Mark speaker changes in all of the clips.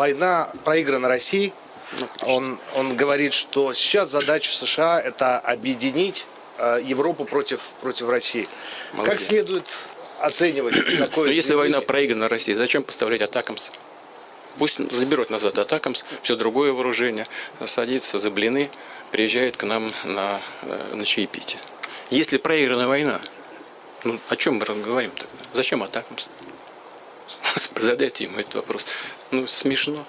Speaker 1: война проиграна Россией. Ну, он, он говорит, что сейчас задача США это объединить э, Европу против, против России. Молодец. Как следует оценивать
Speaker 2: такое? Но если война проиграна России, зачем поставлять атакамс? Пусть заберут назад атакамс, все другое вооружение, садится за блины, приезжает к нам на, э, на чаепитие. Если проиграна война, ну о чем мы говорим тогда? Зачем атакамс? Задайте ему этот вопрос. Ну, смешно.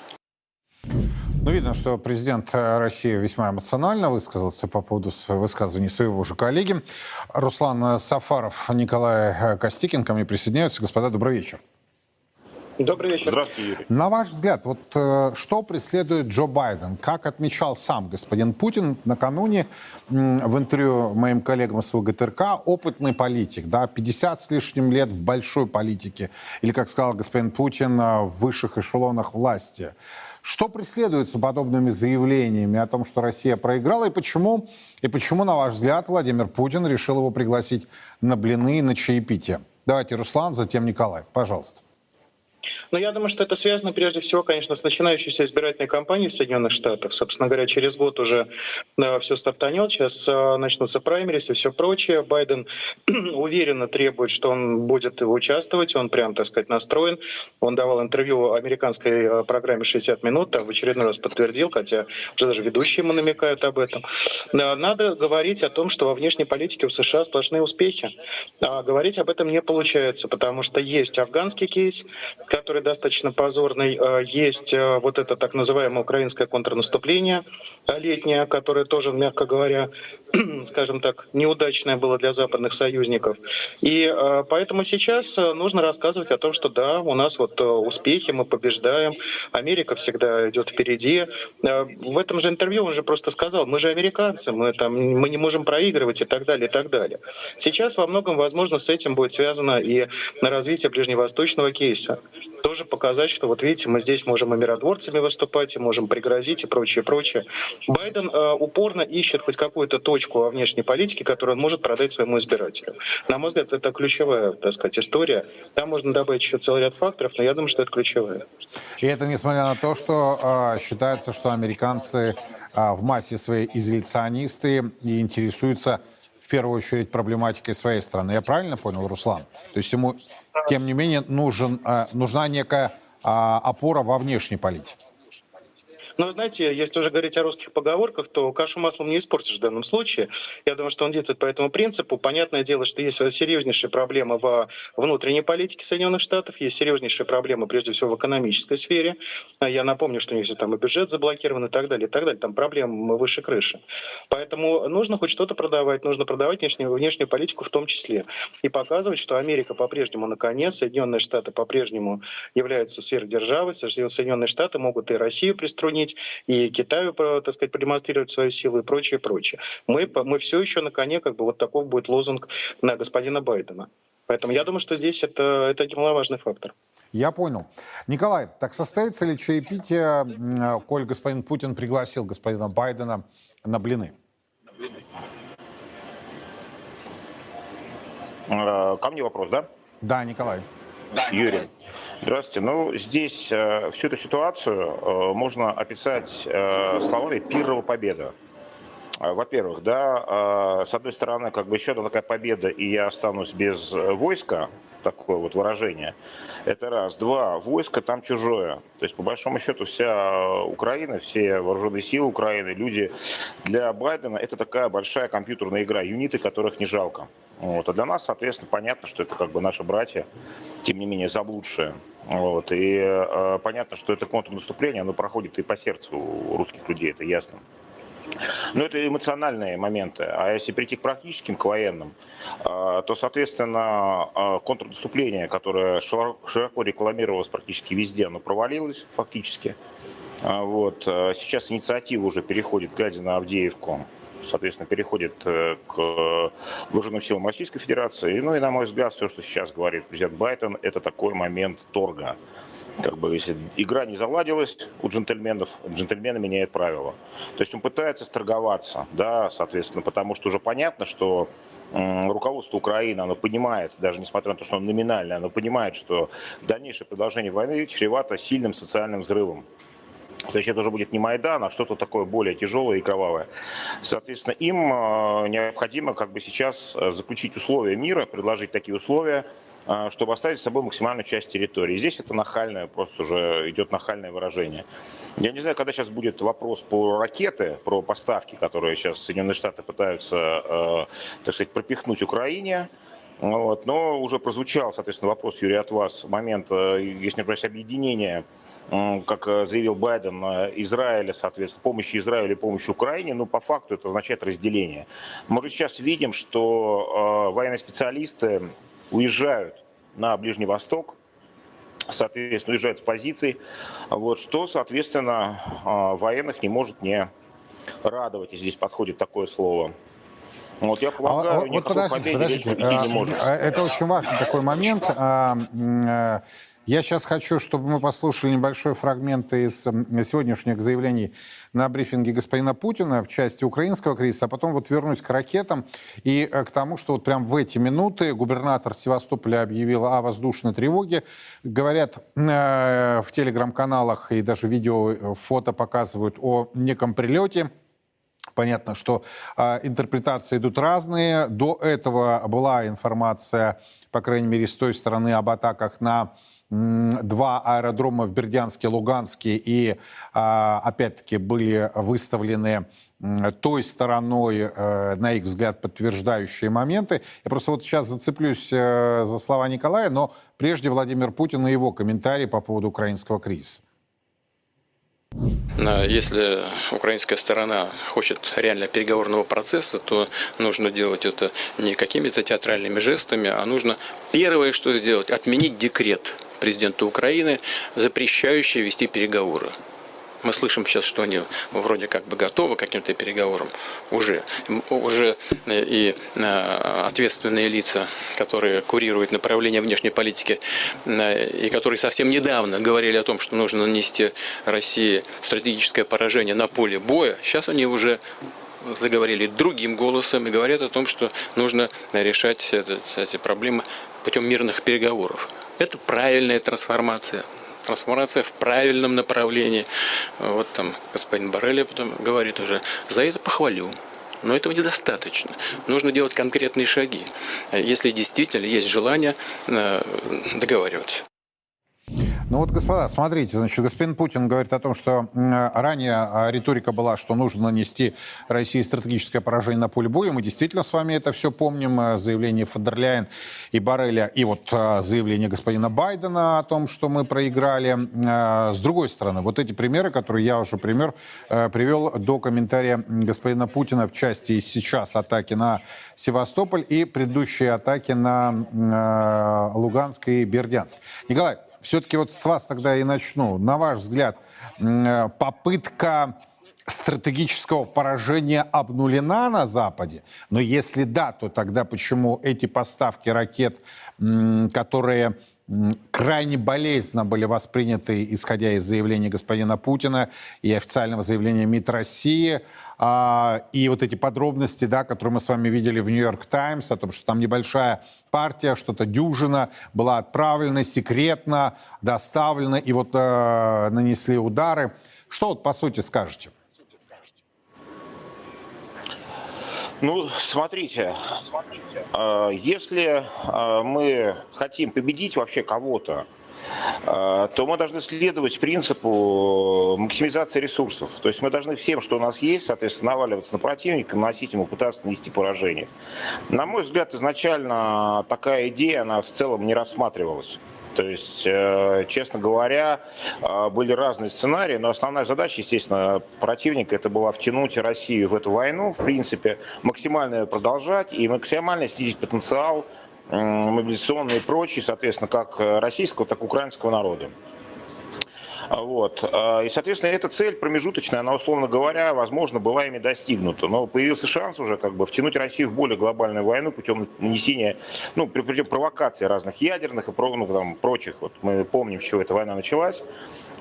Speaker 3: Ну, видно, что президент России весьма эмоционально высказался по поводу высказывания своего же коллеги. Руслан Сафаров, Николай Костикин ко мне присоединяются. Господа, добрый вечер.
Speaker 4: Добрый вечер.
Speaker 3: Здравствуйте, Юрий. На ваш взгляд, вот э, что преследует Джо Байден? Как отмечал сам господин Путин накануне в интервью моим коллегам с ВГТРК, опытный политик, да, 50 с лишним лет в большой политике, или, как сказал господин Путин, э, в высших эшелонах власти. Что преследуется подобными заявлениями о том, что Россия проиграла, и почему, и почему, на ваш взгляд, Владимир Путин решил его пригласить на блины и на чаепитие? Давайте, Руслан, затем Николай. Пожалуйста.
Speaker 4: Но я думаю, что это связано прежде всего, конечно, с начинающейся избирательной кампанией в Соединенных Штатах. Собственно говоря, через год уже да, все стартанет, сейчас а, начнутся праймерис и все прочее. Байден уверенно требует, что он будет участвовать, он прям, так сказать, настроен. Он давал интервью американской а, программе «60 минут», там в очередной раз подтвердил, хотя уже даже ведущие ему намекают об этом. Надо говорить о том, что во внешней политике у США сплошные успехи. А говорить об этом не получается, потому что есть афганский кейс, который достаточно позорный. Э, есть э, вот это так называемое украинское контрнаступление летнее, которое тоже, мягко говоря, скажем так, неудачное было для западных союзников. И э, поэтому сейчас нужно рассказывать о том, что да, у нас вот успехи, мы побеждаем, Америка всегда идет впереди. В этом же интервью он же просто сказал, мы же американцы, мы, там, мы не можем проигрывать и так далее, и так далее. Сейчас во многом, возможно, с этим будет связано и на развитие ближневосточного кейса тоже показать, что вот видите, мы здесь можем и миротворцами выступать, и можем пригрозить и прочее, прочее. Байден э, упорно ищет хоть какую-то точку во внешней политике, которую он может продать своему избирателю. На мой взгляд, это ключевая, так сказать, история. Там можно добавить еще целый ряд факторов, но я думаю, что это ключевая.
Speaker 3: И это несмотря на то, что э, считается, что американцы э, в массе своей изоляционисты и интересуются первую очередь проблематикой своей страны. Я правильно понял, Руслан? То есть ему тем не менее, нужен, э, нужна некая а, опора во внешней политике.
Speaker 4: Но, знаете, если уже говорить о русских поговорках, то кашу маслом не испортишь в данном случае. Я думаю, что он действует по этому принципу. Понятное дело, что есть серьезнейшие проблемы в внутренней политике Соединенных Штатов, есть серьезнейшие проблемы, прежде всего, в экономической сфере. А я напомню, что у них там и бюджет заблокирован и так далее, и так далее. Там проблемы выше крыши. Поэтому нужно хоть что-то продавать, нужно продавать внешнюю, внешнюю политику в том числе. И показывать, что Америка по-прежнему на коне, Соединенные Штаты по-прежнему являются сверхдержавой, Соединенные Штаты могут и Россию приструнить, помогать и Китаю, так сказать, продемонстрировать свою силу и прочее, прочее. Мы, мы все еще на коне, как бы вот таков будет лозунг на господина Байдена. Поэтому я думаю, что здесь это, это немаловажный фактор.
Speaker 3: Я понял. Николай, так состоится ли чаепитие, коль господин Путин пригласил господина Байдена на блины?
Speaker 5: Э, ко мне вопрос, да?
Speaker 3: Да, Николай. Да,
Speaker 5: Юрий. Здравствуйте. Ну, здесь э, всю эту ситуацию э, можно описать э, словами «пирова победа». Э, во-первых, да, э, с одной стороны, как бы еще одна такая победа, и я останусь без э, войска, такое вот выражение. Это раз. Два. Войско там чужое. То есть, по большому счету, вся Украина, все вооруженные силы Украины, люди для Байдена это такая большая компьютерная игра, юниты которых не жалко. Вот. А для нас, соответственно, понятно, что это как бы наши братья, тем не менее, заблудшие. Вот. И э, понятно, что это контрнаступление, оно проходит и по сердцу русских людей, это ясно. Но это эмоциональные моменты. А если прийти к практическим, к военным, э, то, соответственно, э, контрнаступление, которое широко рекламировалось практически везде, оно провалилось фактически. А вот. Сейчас инициатива уже переходит, глядя на Авдеевку, соответственно, переходит э, к вооруженным силам Российской Федерации. Ну и, на мой взгляд, все, что сейчас говорит президент Байден, это такой момент торга. Как бы, если игра не заладилась у джентльменов, джентльмены меняют правила. То есть он пытается сторговаться, да, соответственно, потому что уже понятно, что руководство Украины, оно понимает, даже несмотря на то, что оно номинальное, оно понимает, что дальнейшее продолжение войны чревато сильным социальным взрывом. То есть это уже будет не Майдан, а что-то такое более тяжелое и кровавое. Соответственно, им э, необходимо как бы сейчас э, заключить условия мира, предложить такие условия, чтобы оставить с собой максимальную часть территории. Здесь это нахальное, просто уже идет нахальное выражение. Я не знаю, когда сейчас будет вопрос по ракеты, про поставки, которые сейчас Соединенные Штаты пытаются, так сказать, пропихнуть Украине. Вот. Но уже прозвучал, соответственно, вопрос, Юрий, от вас, момент, если не ошибаюсь, объединения как э, заявил Байден, э, Израиля, соответственно, помощи Израилю и помощи Украине, но по факту это означает разделение. Мы же сейчас видим, что э, военные специалисты уезжают на Ближний Восток, соответственно, уезжают с позиций, вот, что, соответственно, военных не может не радовать, и здесь подходит такое слово.
Speaker 3: Вот я полагаю, а, вот подождите, подождите. А, это очень важный такой момент. А, я сейчас хочу, чтобы мы послушали небольшой фрагмент из сегодняшних заявлений на брифинге господина Путина в части украинского кризиса, а потом вот вернусь к ракетам и э, к тому, что вот прям в эти минуты губернатор Севастополя объявил о воздушной тревоге. Говорят э, в телеграм-каналах и даже видео, э, фото показывают о неком прилете. Понятно, что э, интерпретации идут разные. До этого была информация, по крайней мере, с той стороны об атаках на два аэродрома в Бердянске, Луганске и, а, опять-таки, были выставлены той стороной, э, на их взгляд, подтверждающие моменты. Я просто вот сейчас зацеплюсь э, за слова Николая, но прежде Владимир Путин и его комментарий по поводу украинского кризиса.
Speaker 2: Если украинская сторона хочет реально переговорного процесса, то нужно делать это не какими-то театральными жестами, а нужно первое, что сделать, отменить декрет президента Украины, запрещающий вести переговоры. Мы слышим сейчас, что они вроде как бы готовы к каким-то переговорам уже. Уже э, и э, ответственные лица, которые курируют направление внешней политики, э, и которые совсем недавно говорили о том, что нужно нанести России стратегическое поражение на поле боя, сейчас они уже заговорили другим голосом и говорят о том, что нужно решать эти проблемы путем мирных переговоров. Это правильная трансформация. Трансформация в правильном направлении. Вот там господин Барелли потом говорит уже, за это похвалю. Но этого недостаточно. Нужно делать конкретные шаги, если действительно есть желание э, договариваться.
Speaker 3: Ну вот, господа, смотрите, значит, господин Путин говорит о том, что ранее а, риторика была, что нужно нанести России стратегическое поражение на поле боя. Мы действительно с вами это все помним. Э, заявление Фандерляйн и Барреля, и вот э, заявление господина Байдена о том, что мы проиграли. Э, с другой стороны, вот эти примеры, которые я уже пример привел до комментария господина Путина в части сейчас атаки на Севастополь и предыдущие атаки на Луганск и Бердянск. Николай, все-таки вот с вас тогда и начну. На ваш взгляд, э, попытка стратегического поражения обнулена на Западе? Но если да, то тогда почему эти поставки ракет, которые крайне болезненно были восприняты, исходя из заявления господина Путина и официального заявления МИД России, а, и вот эти подробности, да, которые мы с вами видели в Нью-Йорк Таймс, о том, что там небольшая партия, что-то дюжина была отправлена секретно, доставлена, и вот э, нанесли удары. Что вот по сути скажете?
Speaker 5: Ну, смотрите, э, если э, мы хотим победить вообще кого-то, то мы должны следовать принципу максимизации ресурсов. То есть мы должны всем, что у нас есть, соответственно, наваливаться на противника, наносить ему, пытаться нанести поражение. На мой взгляд, изначально такая идея, она в целом не рассматривалась. То есть, э, честно говоря, э, были разные сценарии, но основная задача, естественно, противника это была втянуть Россию в эту войну, в принципе, максимально ее продолжать и максимально снизить потенциал мобилизационные и прочие, соответственно, как российского, так и украинского народа. Вот. И, соответственно, эта цель промежуточная, она, условно говоря, возможно, была ими достигнута. Но появился шанс уже как бы втянуть Россию в более глобальную войну путем нанесения, ну, путем провокации разных ядерных и ну, там, прочих. Вот мы помним, с чего эта война началась.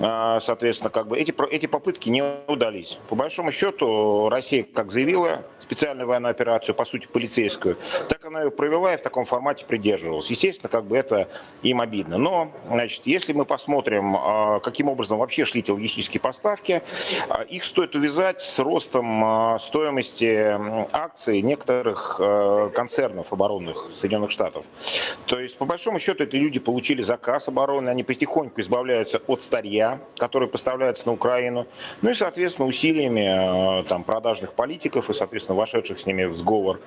Speaker 5: А, соответственно, как бы эти, эти попытки не удались. По большому счету, Россия как заявила специальную военную операцию, по сути, полицейскую, так она ее провела и в таком формате придерживалась. Естественно, как бы это им обидно. Но, значит, если мы посмотрим, а, каким образом вообще шли эти логистические поставки, а, их стоит увязать с ростом стоимости акций некоторых концернов оборонных Соединенных Штатов. То есть, по большому счету, эти люди получили заказ обороны, они потихоньку избавляются от старья, которое поставляется на Украину, ну и, соответственно, усилиями там, продажных политиков и, соответственно, вошедших с ними в сговор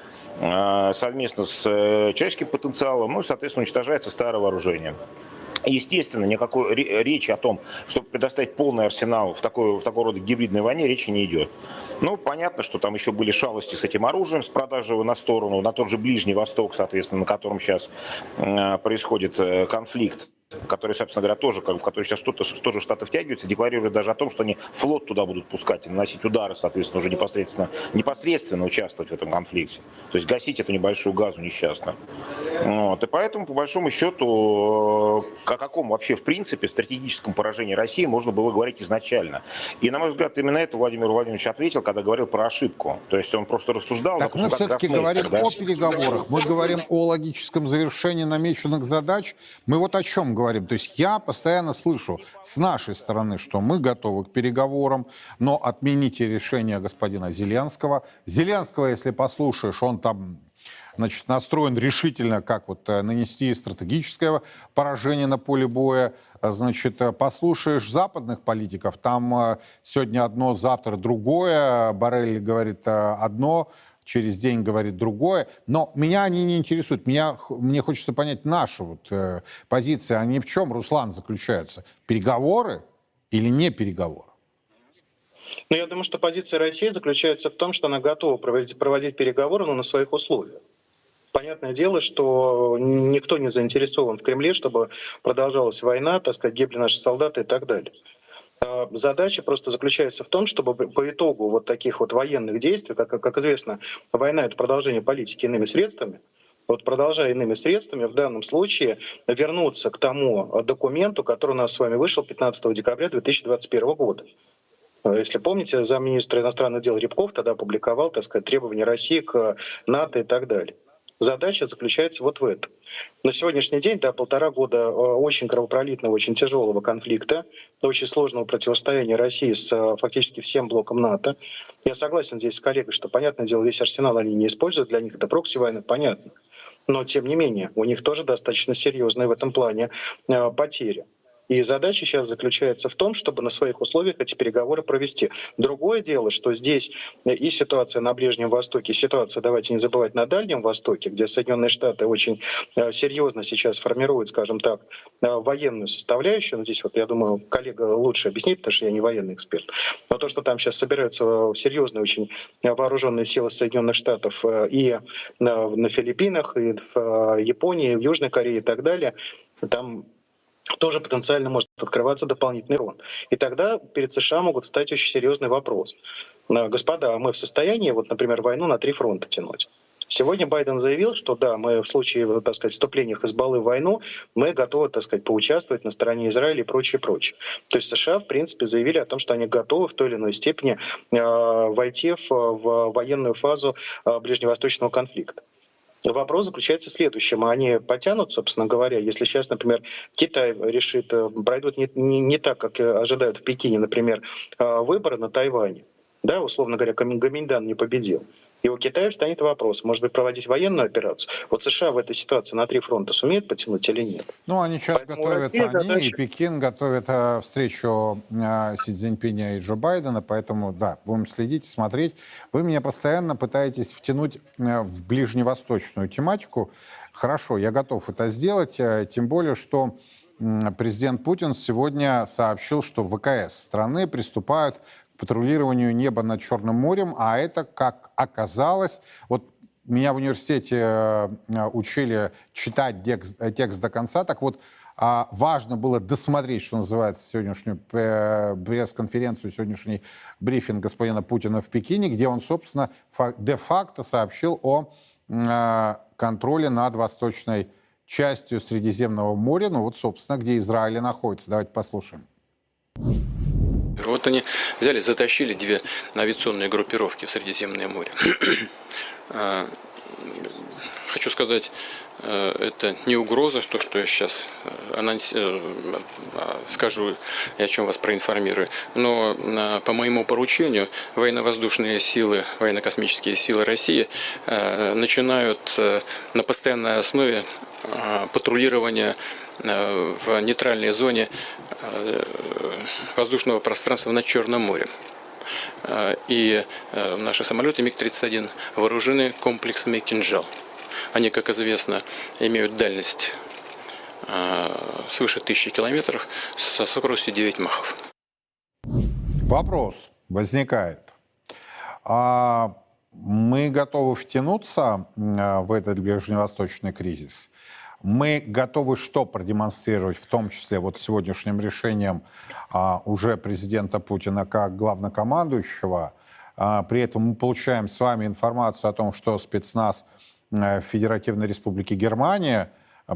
Speaker 5: совместно с э, человеческим потенциалом, ну и, соответственно, уничтожается старое вооружение. Естественно, никакой речи о том, чтобы предоставить полный арсенал в такой, в такой рода гибридной войне, речи не идет. Ну, понятно, что там еще были шалости с этим оружием, с продажей его на сторону, на тот же Ближний Восток, соответственно, на котором сейчас э, происходит э, конфликт который, собственно говоря, тоже, в который сейчас что-то, тоже Штаты втягиваются, декларируют даже о том, что они флот туда будут пускать и наносить удары, соответственно, уже непосредственно, непосредственно участвовать в этом конфликте. То есть гасить эту небольшую газу несчастную. Вот. И поэтому, по большому счету, о каком вообще, в принципе, стратегическом поражении России можно было говорить изначально. И, на мой взгляд, именно это Владимир Владимирович ответил, когда говорил про ошибку. То есть он просто рассуждал.
Speaker 3: Так мы все-таки говорим да? о переговорах, мы говорим о логическом завершении намеченных задач. Мы вот о чем говорим говорим. То есть я постоянно слышу с нашей стороны, что мы готовы к переговорам, но отмените решение господина Зеленского. Зеленского, если послушаешь, он там значит, настроен решительно, как вот э, нанести стратегическое поражение на поле боя. Значит, э, послушаешь западных политиков, там э, сегодня одно, завтра другое. Барель говорит одно, через день говорит другое. Но меня они не интересуют. Меня, мне хочется понять нашу вот, э, позицию. Они в чем, Руслан, заключаются? Переговоры или не переговоры?
Speaker 4: Ну, я думаю, что позиция России заключается в том, что она готова проводить, проводить переговоры, но на своих условиях. Понятное дело, что никто не заинтересован в Кремле, чтобы продолжалась война, так сказать, гибли наши солдаты и так далее. А, задача просто заключается в том, чтобы по итогу вот таких вот военных действий, как, как известно, война — это продолжение политики иными средствами, вот продолжая иными средствами, в данном случае вернуться к тому документу, который у нас с вами вышел 15 декабря 2021 года. Если помните, замминистра иностранных дел Рябков тогда опубликовал, так сказать, требования России к НАТО и так далее. Задача заключается вот в этом. На сегодняшний день, да, полтора года э, очень кровопролитного, очень тяжелого конфликта, очень сложного противостояния России с э, фактически всем блоком НАТО. Я согласен здесь с коллегой, что, понятное дело, весь арсенал они не используют, для них это прокси войны, понятно. Но, тем не менее, у них тоже достаточно серьезные в этом плане э, потери. И задача сейчас заключается в том, чтобы на своих условиях эти переговоры провести. Другое дело, что здесь и ситуация на Ближнем Востоке, и ситуация, давайте не забывать, на Дальнем Востоке, где Соединенные Штаты очень э, серьезно сейчас формируют, скажем так, э, военную составляющую. Но здесь вот, я думаю, коллега лучше объяснит, потому что я не военный эксперт. Но то, что там сейчас собираются серьезные очень вооруженные силы Соединенных Штатов э, и на Филиппинах, и в Японии, и в Южной Корее и так далее, там тоже потенциально может открываться дополнительный фронт. И тогда перед США могут встать очень серьезный вопрос. Э, господа, а мы в состоянии, вот, например, войну на три фронта тянуть? Сегодня Байден заявил, что да, мы в случае, так сказать, вступления Хизбаллы в войну, мы готовы, так сказать, поучаствовать на стороне Израиля и прочее, прочее. То есть США, в принципе, заявили о том, что они готовы в той или иной степени э, войти в, в военную фазу э, ближневосточного конфликта. Вопрос заключается в следующем. Они потянут, собственно говоря, если сейчас, например, Китай решит, э, пройдут не, не, не так, как ожидают в Пекине, например, э, выборы на Тайване, да, условно говоря, Гаминьдан не победил. И у Китая встанет вопрос, может быть, проводить военную операцию. Вот США в этой ситуации на три фронта сумеет потянуть или нет?
Speaker 3: Ну, они сейчас Поэтому готовят, Россия, они задача... и Пекин готовят э, встречу э, Си Цзиньпиня и Джо Байдена, поэтому, да, будем следить, смотреть. Вы меня постоянно пытаетесь втянуть э, в ближневосточную тематику. Хорошо, я готов это сделать, тем более, что президент Путин сегодня сообщил, что ВКС страны приступают патрулированию неба над Черным морем, а это, как оказалось, вот меня в университете э, учили читать текст, текст до конца, так вот, а, важно было досмотреть, что называется, сегодняшнюю э, пресс-конференцию, сегодняшний брифинг господина Путина в Пекине, где он, собственно, де-факто сообщил о э, контроле над восточной частью Средиземного моря, ну вот, собственно, где Израиль находится. Давайте послушаем.
Speaker 2: Вот они взяли, затащили две авиационные группировки в Средиземное море. А, хочу сказать, э, это не угроза, то, что я сейчас э, анонс... скажу и о чем вас проинформирую. Но по моему поручению военно-воздушные силы, военно-космические силы России начинают на постоянной основе патрулирование в нейтральной зоне воздушного пространства над Черным морем. Э, и э, наши самолеты МиГ-31 вооружены комплексами «Кинжал». Они, как известно, имеют дальность э, свыше тысячи километров со скоростью 9 махов.
Speaker 3: Вопрос возникает. А мы готовы втянуться в этот ближневосточный кризис? Мы готовы что продемонстрировать, в том числе вот сегодняшним решением а, уже президента Путина как главнокомандующего. А, при этом мы получаем с вами информацию о том, что спецназ э, Федеративной Республики Германия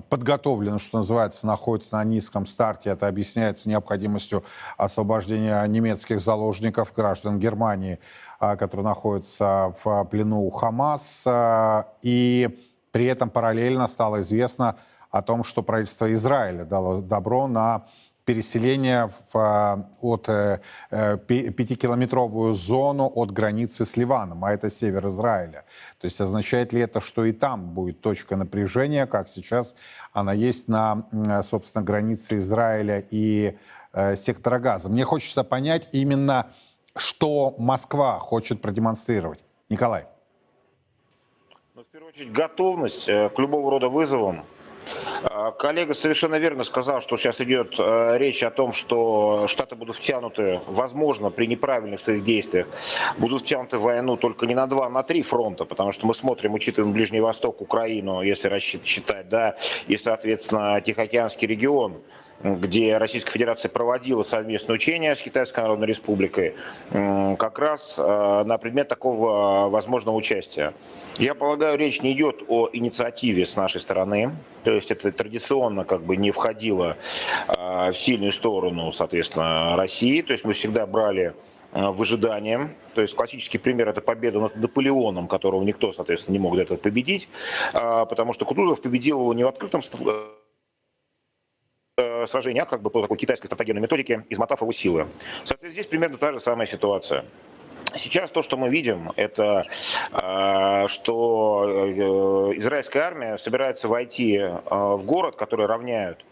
Speaker 3: подготовлен, что называется, находится на низком старте. Это объясняется необходимостью освобождения немецких заложников, граждан Германии, а, которые находятся в плену у Хамас. И при этом параллельно стало известно о том, что правительство Израиля дало добро на переселение в, э, от э, э, пятикилометровую зону от границы с Ливаном, а это север Израиля. То есть означает ли это, что и там будет точка напряжения, как сейчас она есть на, собственно, границе Израиля и сектора Газа? Мне хочется понять именно, что Москва хочет продемонстрировать. Николай
Speaker 5: готовность э, к любого рода вызовам. Э, коллега совершенно верно сказал, что сейчас идет э, речь о том, что Штаты будут втянуты, возможно, при неправильных своих действиях, будут втянуты в войну только не на два, а на три фронта, потому что мы смотрим, учитываем Ближний Восток, Украину, если рассчитать, да, и, соответственно, Тихоокеанский регион, где Российская Федерация проводила совместное учение с Китайской Народной Республикой, как раз на предмет такого возможного участия. Я полагаю, речь не идет о инициативе с нашей стороны, то есть это традиционно как бы не входило э, в сильную сторону, соответственно, России, то есть мы всегда брали э, выжиданием. То есть классический пример это победа над Наполеоном, которого никто, соответственно, не мог до этого победить, э, потому что Кутузов победил его не в открытом э, сражении, а как бы по такой китайской стратегической методике, измотав его силы. Соответственно, здесь примерно та же самая ситуация. Сейчас то, что мы видим, это э, что э, израильская армия собирается войти э, в город, который равняют,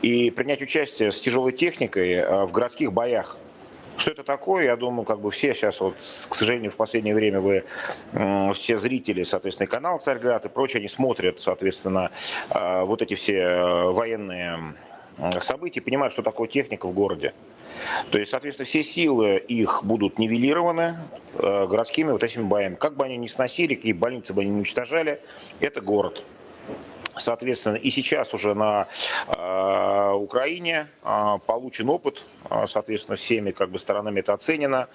Speaker 5: и принять участие с тяжелой техникой в городских боях. Что это такое? Я думаю, как бы все сейчас, вот, к сожалению, в последнее время вы, все зрители, соответственно, канал Царьград и прочее, они смотрят, соответственно, вот эти все военные события, понимают, что такое техника в городе. То есть, соответственно, все силы их будут нивелированы э, городскими вот этими боями. Как бы они ни сносили, какие больницы бы они не уничтожали, это город. Соответственно, и сейчас уже на э, Украине э, получен опыт, э, соответственно, всеми как бы сторонами это оценено,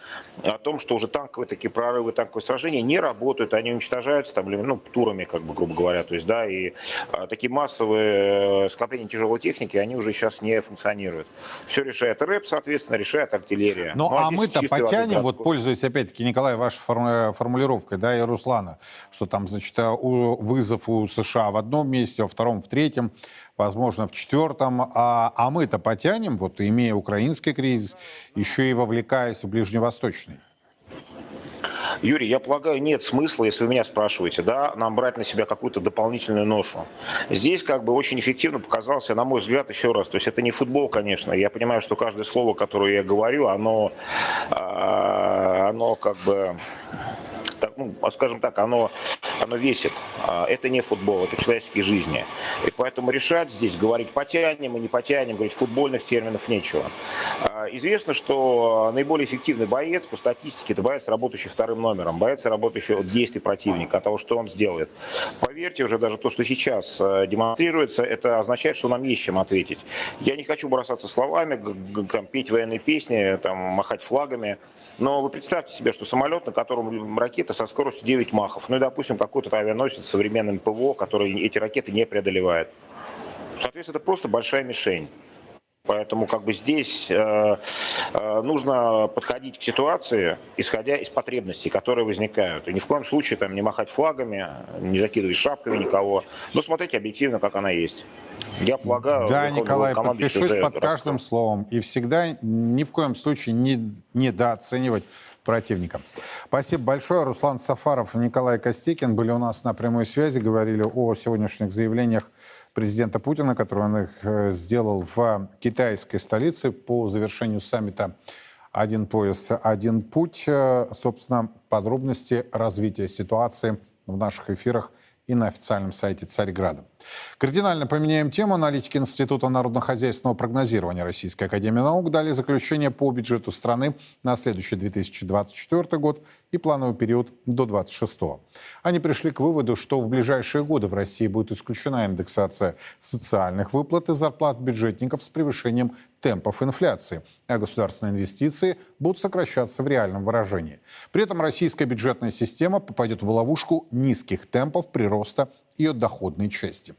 Speaker 5: о том, что уже танковые такие прорывы, танковые сражения не работают, они уничтожаются там, ну, турами, как бы, грубо говоря, то есть, да, и э, такие массовые э, скопления тяжелой техники, они уже сейчас не функционируют. Все решает РЭП, соответственно, решает артиллерия.
Speaker 3: Ну, ну а, а мы-то потянем, вот пользуясь, опять-таки, Николай, вашей формулировкой, да, и Руслана, что там, значит, э, вызов у США в одном месте, месте, во втором, в третьем, возможно, в четвертом. А, а мы-то потянем, вот имея украинский кризис, еще и вовлекаясь в ближневосточный.
Speaker 5: Юрий, я полагаю, нет смысла, если вы меня спрашиваете, да, нам брать на себя какую-то дополнительную ношу. Здесь как бы очень эффективно показался, на мой взгляд, еще раз, то есть это не футбол, конечно. Я понимаю, что каждое слово, которое я говорю, оно, а, оно как бы так, ну, скажем так, оно, оно весит. А, это не футбол, это человеческие жизни. И поэтому решать здесь, говорить потянем и не потянем, говорить футбольных терминов нечего. А, известно, что наиболее эффективный боец по статистике это боец, работающий вторым номером, боец, работающий от действий противника, от того, что он сделает. Поверьте, уже даже то, что сейчас э, демонстрируется, это означает, что нам есть чем ответить. Я не хочу бросаться словами, там, петь военные песни, там, махать флагами. Но вы представьте себе, что самолет, на котором ракета со скоростью 9 махов, ну и, допустим, какой-то авианосец с современным ПВО, который эти ракеты не преодолевает. Соответственно, это просто большая мишень. Поэтому как бы здесь э, э, нужно подходить к ситуации, исходя из потребностей, которые возникают. И ни в коем случае там не махать флагами, не закидывать шапками никого, но смотреть объективно, как она есть. Я полагаю...
Speaker 3: Да, Николай, подпишусь под каждым словом. И всегда ни в коем случае не недооценивать противника. Спасибо большое. Руслан Сафаров и Николай Костикин были у нас на прямой связи, говорили о сегодняшних заявлениях президента Путина, который он их э, сделал в китайской столице по завершению саммита «Один пояс, один путь». Э, собственно, подробности развития ситуации в наших эфирах и на официальном сайте Царьграда. Кардинально поменяем тему. Аналитики Института народно-хозяйственного прогнозирования Российской Академии Наук дали заключение по бюджету страны на следующий 2024 год и плановый период до 26 Они пришли к выводу, что в ближайшие годы в России будет исключена индексация социальных выплат и зарплат бюджетников с превышением темпов инфляции, а государственные инвестиции будут сокращаться в реальном выражении. При этом российская бюджетная система попадет в ловушку низких темпов прироста ее доходной части.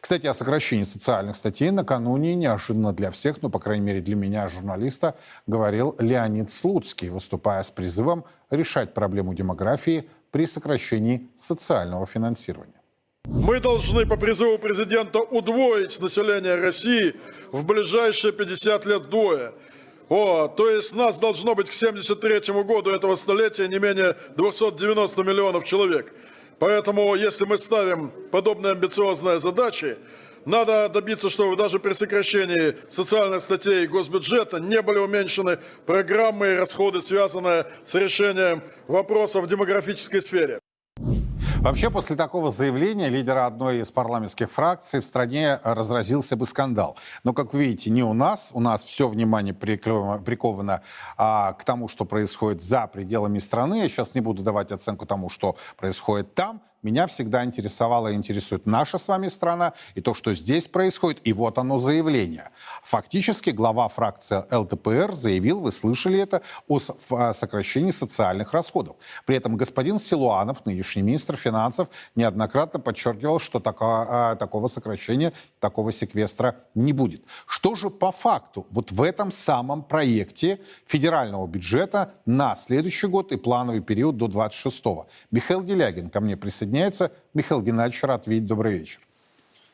Speaker 3: Кстати, о сокращении социальных статей накануне неожиданно для всех, ну, по крайней мере, для меня, журналиста, говорил Леонид Слуцкий, выступая с призывом решать проблему демографии при сокращении социального финансирования.
Speaker 6: Мы должны по призыву президента удвоить население России в ближайшие 50 лет двое. О, то есть нас должно быть к 73 году этого столетия не менее 290 миллионов человек. Поэтому, если мы ставим подобные амбициозные задачи, надо добиться, чтобы даже при сокращении социальных статей госбюджета не были уменьшены программы и расходы, связанные с решением вопросов в демографической сфере.
Speaker 3: Вообще, после такого заявления лидера одной из парламентских фракций в стране разразился бы скандал. Но, как вы видите, не у нас. У нас все внимание приковано а, к тому, что происходит за пределами страны. Я сейчас не буду давать оценку тому, что происходит там меня всегда интересовала и интересует наша с вами страна и то, что здесь происходит. И вот оно заявление. Фактически глава фракции ЛДПР заявил, вы слышали это, о сокращении социальных расходов. При этом господин Силуанов, нынешний министр финансов, неоднократно подчеркивал, что такого, такого сокращения, такого секвестра не будет. Что же по факту вот в этом самом проекте федерального бюджета на следующий год и плановый период до 26 -го? Михаил Делягин ко мне присоединяется присоединяется. Михаил Геннадьевич, рад видеть. Добрый вечер.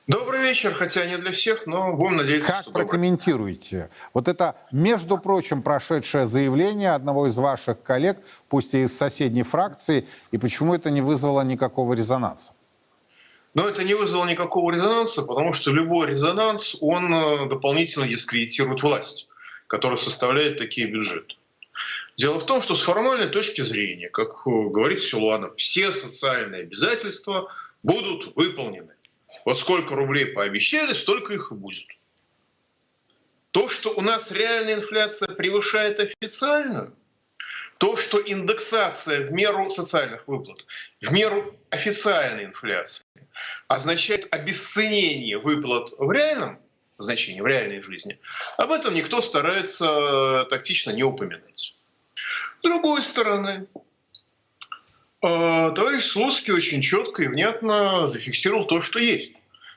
Speaker 7: Добрый вечер, хотя не для всех, но будем надеяться,
Speaker 3: как что прокомментируете добрый. вот это, между прочим, прошедшее заявление одного из ваших коллег, пусть и из соседней фракции, и почему это не вызвало никакого резонанса?
Speaker 7: Но это не вызвало никакого резонанса, потому что любой резонанс, он э, дополнительно дискредитирует власть, которая составляет такие бюджеты. Дело в том, что с формальной точки зрения, как э, говорит Силуанов, все социальные обязательства будут выполнены. Вот сколько рублей пообещали, столько их и будет. То, что у нас реальная инфляция превышает официальную, то, что индексация в меру социальных выплат, в меру официальной инфляции означает обесценение выплат в реальном значении, в реальной жизни, об этом никто старается тактично не упоминать. С другой стороны, а, товарищ Слуцкий очень четко и внятно зафиксировал то, что есть.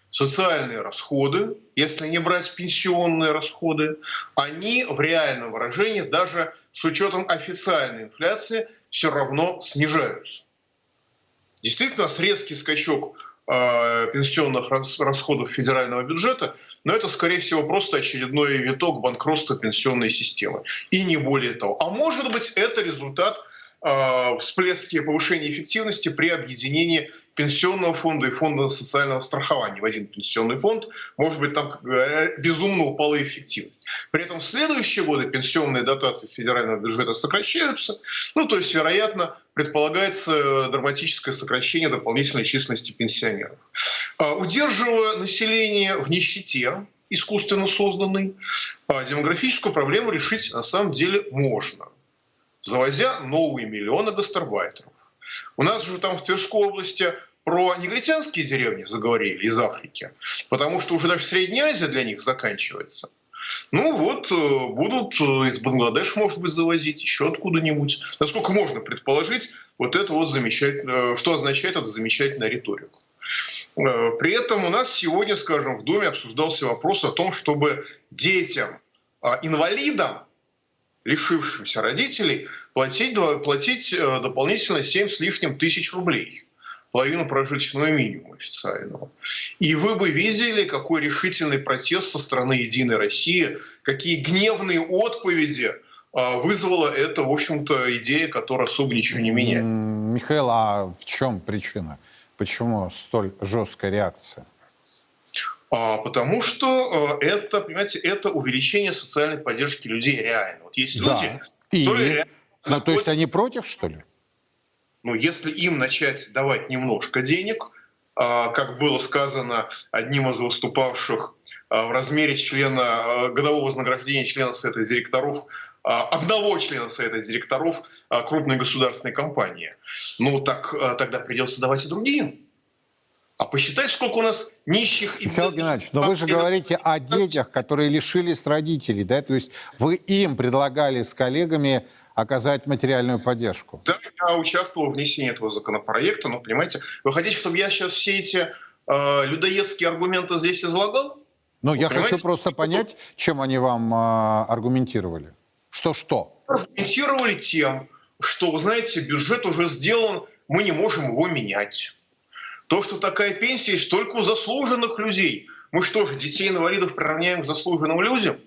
Speaker 7: Социальные расходы, если не брать пенсионные расходы, они в реальном выражении даже с учетом официальной инфляции все равно снижаются. Действительно, у нас резкий скачок пенсионных расходов федерального бюджета, но это, скорее всего, просто очередной виток банкротства пенсионной системы. И не более того. А может быть, это результат всплески повышения эффективности при объединении пенсионного фонда и фонда социального страхования в один пенсионный фонд. Может быть, там безумно упала эффективность. При этом в следующие годы пенсионные дотации с федерального бюджета сокращаются. Ну, то есть, вероятно, предполагается драматическое сокращение дополнительной численности пенсионеров. А, удерживая население в нищете, искусственно созданной, а, демографическую проблему решить на самом деле можно, завозя новые миллионы гастарбайтеров. У нас же там в Тверской области про негритянские деревни заговорили из Африки, потому что уже даже Средняя Азия для них заканчивается. Ну вот, э, будут э, из Бангладеш, может быть, завозить, еще откуда-нибудь. Насколько можно предположить, вот это вот замечательно, что означает эта замечательная риторика. Э, при этом у нас сегодня, скажем, в Думе обсуждался вопрос о том, чтобы детям, а, инвалидам, лишившимся родителей, платить, платить э, дополнительно 7 с лишним тысяч рублей половину прожиточного минимума официального. И вы бы видели, какой решительный протест со стороны «Единой России», какие гневные отповеди а, вызвала это, в общем-то, идея, которая особо ничего не меняет.
Speaker 3: Михаил, а в чем причина? Почему столь жесткая реакция?
Speaker 7: А, потому что э, это, понимаете, это увеличение социальной поддержки людей реально. Вот есть да. люди,
Speaker 3: И... которые реально ну, находятся... то есть они против, что ли?
Speaker 7: Ну, если им начать давать немножко денег, а, как было сказано одним из выступавших а, в размере члена годового вознаграждения члена Совета директоров одного члена Совета директоров крупной государственной компании. Ну, так тогда придется давать и другим. А посчитай, сколько у нас нищих...
Speaker 3: Михаил Геннадьевич, но вы же говорите о детях, которые лишились родителей, да? То есть вы им предлагали с коллегами оказать материальную поддержку.
Speaker 7: Да, я участвовал в внесении этого законопроекта, но, понимаете, вы хотите, чтобы я сейчас все эти э, людоедские аргументы здесь излагал?
Speaker 3: Ну, я понимаете? хочу просто понять, чем они вам э, аргументировали. Что-что?
Speaker 7: Аргументировали тем, что, вы знаете, бюджет уже сделан, мы не можем его менять. То, что такая пенсия есть только у заслуженных людей. Мы что же, детей-инвалидов приравняем к заслуженным людям?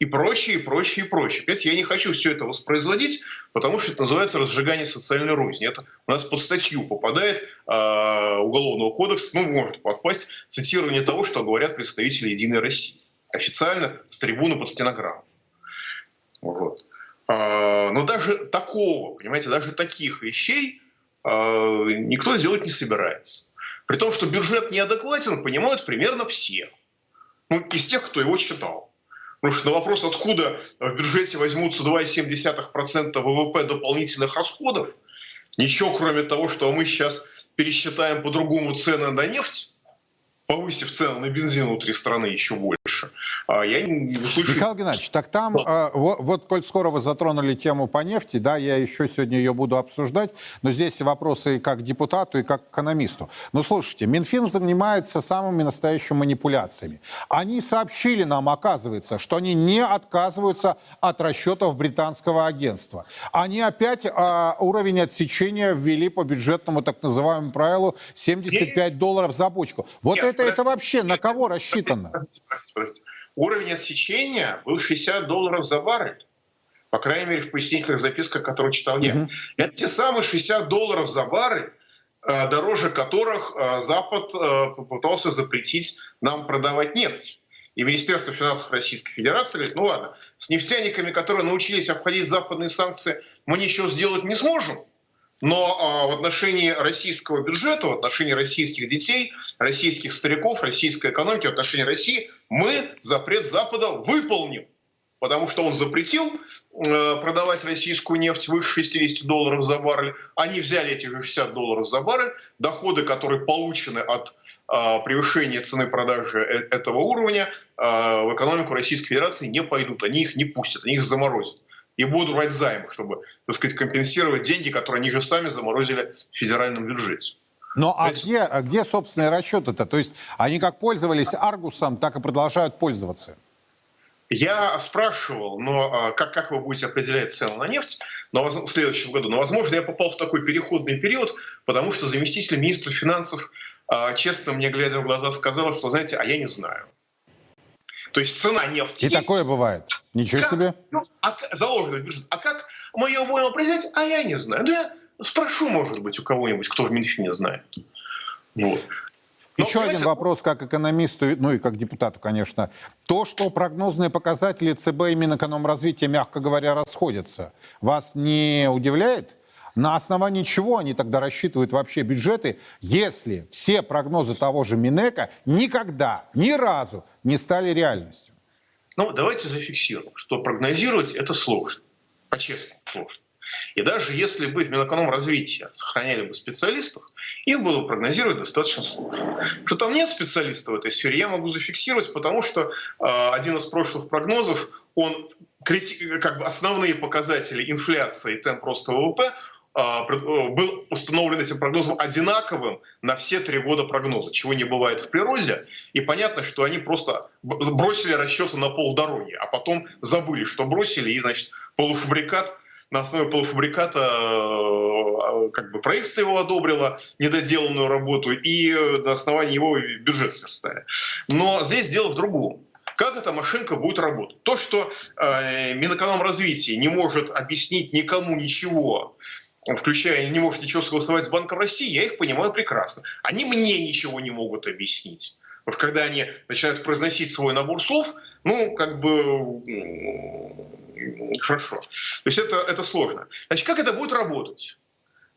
Speaker 7: и прочее, и прочее, и прочее. Понимаете, я не хочу все это воспроизводить, потому что это называется разжигание социальной розни. Это у нас под статью попадает э, Уголовного кодекса, ну, может попасть цитирование того, что говорят представители «Единой России». Официально с трибуны под стенограмму. Вот. Э, но даже такого, понимаете, даже таких вещей э, никто сделать не собирается. При том, что бюджет неадекватен, понимают примерно все. Ну, из тех, кто его читал. Потому что на вопрос, откуда в бюджете возьмутся 2,7% ВВП дополнительных расходов, ничего кроме того, что мы сейчас пересчитаем по-другому цены на нефть, повысив цены на бензин внутри страны еще больше. А я не
Speaker 3: слышу... Михаил Геннадьевич, так там, да. э, вот, вот, коль скоро вы затронули тему по нефти, да, я еще сегодня ее буду обсуждать, но здесь вопросы и как депутату, и как экономисту. Ну, слушайте, Минфин занимается самыми настоящими манипуляциями. Они сообщили нам, оказывается, что они не отказываются от расчетов британского агентства. Они опять э, уровень отсечения ввели по бюджетному так называемому правилу 75 долларов за бочку. Вот Нет, это, это вообще на кого рассчитано? Простите, простите,
Speaker 7: простите. Уровень отсечения был 60 долларов за баррель. По крайней мере, в пояснительных записках, которые читал я. Угу. Это те самые 60 долларов за баррель, э, дороже которых э, Запад э, попытался запретить нам продавать нефть. И Министерство финансов Российской Федерации говорит, ну ладно, с нефтяниками, которые научились обходить западные санкции, мы ничего сделать не сможем. Но а, в отношении российского бюджета, в отношении российских детей, российских стариков, российской экономики, в отношении России мы запрет Запада выполним. Потому что он запретил э, продавать российскую нефть выше 60 долларов за баррель. Они взяли эти же 60 долларов за баррель. Доходы, которые получены от э, превышения цены продажи э, этого уровня, э, в экономику Российской Федерации не пойдут. Они их не пустят, они их заморозят и будут брать займы, чтобы, так сказать, компенсировать деньги, которые они же сами заморозили в федеральном бюджете.
Speaker 3: Ну а где, а где собственные расчеты-то? То есть они как пользовались Аргусом, так и продолжают пользоваться?
Speaker 7: Я спрашивал, но а, как, как вы будете определять цену на нефть но, в следующем году? Но, возможно, я попал в такой переходный период, потому что заместитель министра финансов, а, честно мне глядя в глаза, сказал, что, знаете, а я не знаю. То есть цена нефти.
Speaker 3: И есть. такое бывает. Ничего
Speaker 7: как?
Speaker 3: себе.
Speaker 7: Ну, а, заложенный бюджет. А как мы ее будем определять? А я не знаю. Ну, я спрошу, может быть, у кого-нибудь, кто в Минфине знает.
Speaker 3: Вот. Но, Еще один вопрос как экономисту, ну и как депутату, конечно. То, что прогнозные показатели ЦБ и Минэкономразвития, мягко говоря, расходятся, вас не удивляет? На основании чего они тогда рассчитывают вообще бюджеты, если все прогнозы того же Минэка никогда, ни разу не стали реальностью?
Speaker 7: Ну, давайте зафиксируем, что прогнозировать это сложно. По-честному сложно. И даже если бы в Минэкономразвития сохраняли бы специалистов, им было прогнозировать достаточно сложно. Что там нет специалистов в этой сфере, я могу зафиксировать, потому что э, один из прошлых прогнозов, он как бы основные показатели инфляции и темп роста ВВП был установлен этим прогнозом одинаковым на все три года прогноза, чего не бывает в природе. И понятно, что они просто бросили расчеты на полдороги, а потом забыли, что бросили, и, значит, полуфабрикат на основе полуфабриката э, как бы правительство его одобрило, недоделанную работу, и на основании его бюджет сверстали. Но здесь дело в другом. Как эта машинка будет работать? То, что э, Минэкономразвитие не может объяснить никому ничего, включая не может ничего согласовать с Банком России, я их понимаю прекрасно. Они мне ничего не могут объяснить. Потому что когда они начинают произносить свой набор слов, ну, как бы хорошо. То есть это, это сложно. Значит, как это будет работать?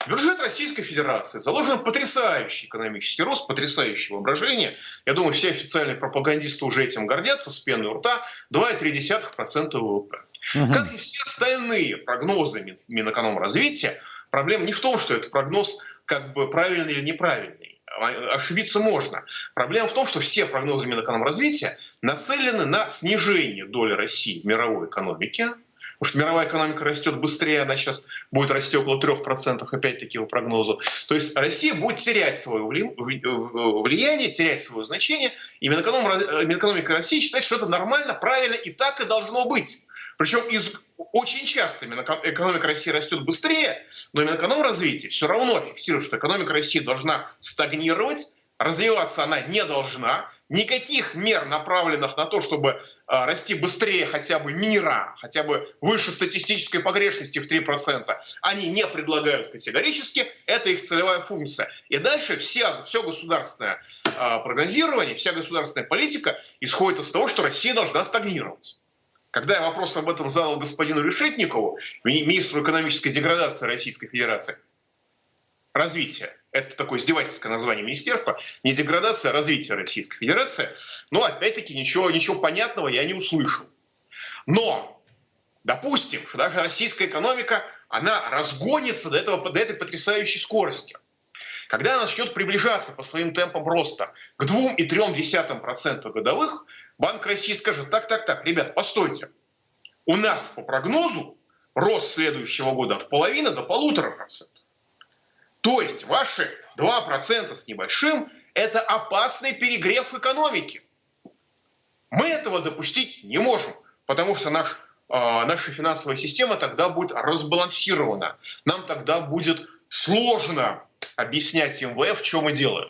Speaker 7: Бюджет Российской Федерации заложен потрясающий экономический рост, потрясающее воображение. Я думаю, все официальные пропагандисты уже этим гордятся с пеной у рта. 2,3% ВВП. Угу. Как и все остальные прогнозы Минэкономразвития, проблема не в том, что это прогноз как бы правильный или неправильный. А, ошибиться можно. Проблема в том, что все прогнозы Минэкономразвития нацелены на снижение доли России в мировой экономике, Потому что мировая экономика растет быстрее, она сейчас будет расти около 3%, опять-таки, по прогнозу. То есть Россия будет терять свое влияние, терять свое значение, и Минэкономика России считает, что это нормально, правильно, и так и должно быть. Причем из, очень часто экономика России растет быстрее, но Минэкономразвитие все равно фиксирует, что экономика России должна стагнировать, развиваться она не должна. Никаких мер, направленных на то, чтобы э, расти быстрее хотя бы мира, хотя бы выше статистической погрешности в 3%, они не предлагают категорически. Это их целевая функция. И дальше все, все государственное э, прогнозирование, вся государственная политика исходит из того, что Россия должна стагнировать. Когда я вопрос об этом задал господину Решетникову, министру экономической деградации Российской Федерации, развития, это такое издевательское название министерства, не деградация, а развитие Российской Федерации. Но опять-таки ничего, ничего понятного я не услышал. Но допустим, что даже российская экономика, она разгонится до, этого, до этой потрясающей скорости. Когда она начнет приближаться по своим темпам роста к 2,3% годовых, Банк России скажет, так, так, так, ребят, постойте. У нас по прогнозу рост следующего года от половины до полутора процентов. То есть ваши 2% с небольшим – это опасный перегрев экономики. Мы этого допустить не можем, потому что наш, э, наша финансовая система тогда будет разбалансирована. Нам тогда будет сложно объяснять МВФ, что мы делаем.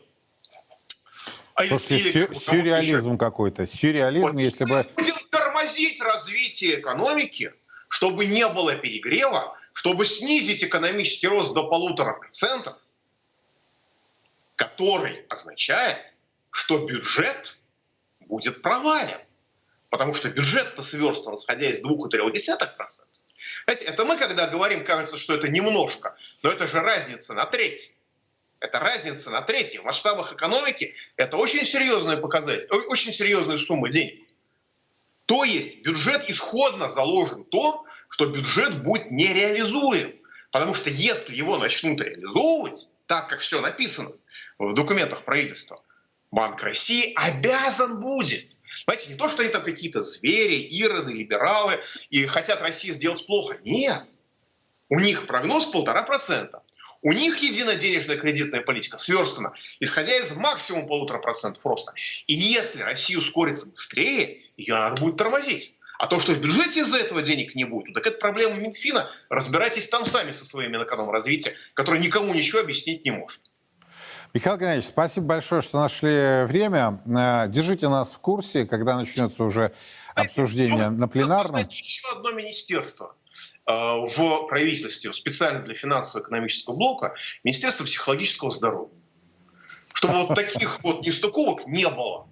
Speaker 3: А Слушайте, или, сю- сюрреализм какой-то. Сюрреализм, вот, если бы...
Speaker 7: Будем тормозить развитие экономики, чтобы не было перегрева, чтобы снизить экономический рост до полутора процентов, который означает, что бюджет будет провален. Потому что бюджет-то сверстан, исходя из 2,3%. Знаете, это мы, когда говорим, кажется, что это немножко, но это же разница на треть. Это разница на треть. В масштабах экономики это очень серьезный показатель, очень серьезная сумма денег. То есть бюджет исходно заложен то, что бюджет будет нереализуем. Потому что если его начнут реализовывать, так как все написано в документах правительства, Банк России обязан будет. Понимаете, не то, что они там какие-то звери, ироды, либералы и хотят России сделать плохо. Нет. У них прогноз полтора процента. У них единая денежная кредитная политика сверстана, исходя из максимум полутора процентов роста. И если Россия ускорится быстрее, ее надо будет тормозить. А то, что в бюджете из-за этого денег не будет, ну, так это проблема Минфина. Разбирайтесь там сами со своим Минэкономразвития, который никому ничего объяснить не может.
Speaker 3: Михаил Геннадьевич, спасибо большое, что нашли время. Э, держите нас в курсе, когда начнется уже обсуждение на пленарном.
Speaker 7: Еще одно министерство в правительстве специально для финансово-экономического блока Министерство психологического здоровья. Чтобы вот таких вот нестыковок не было.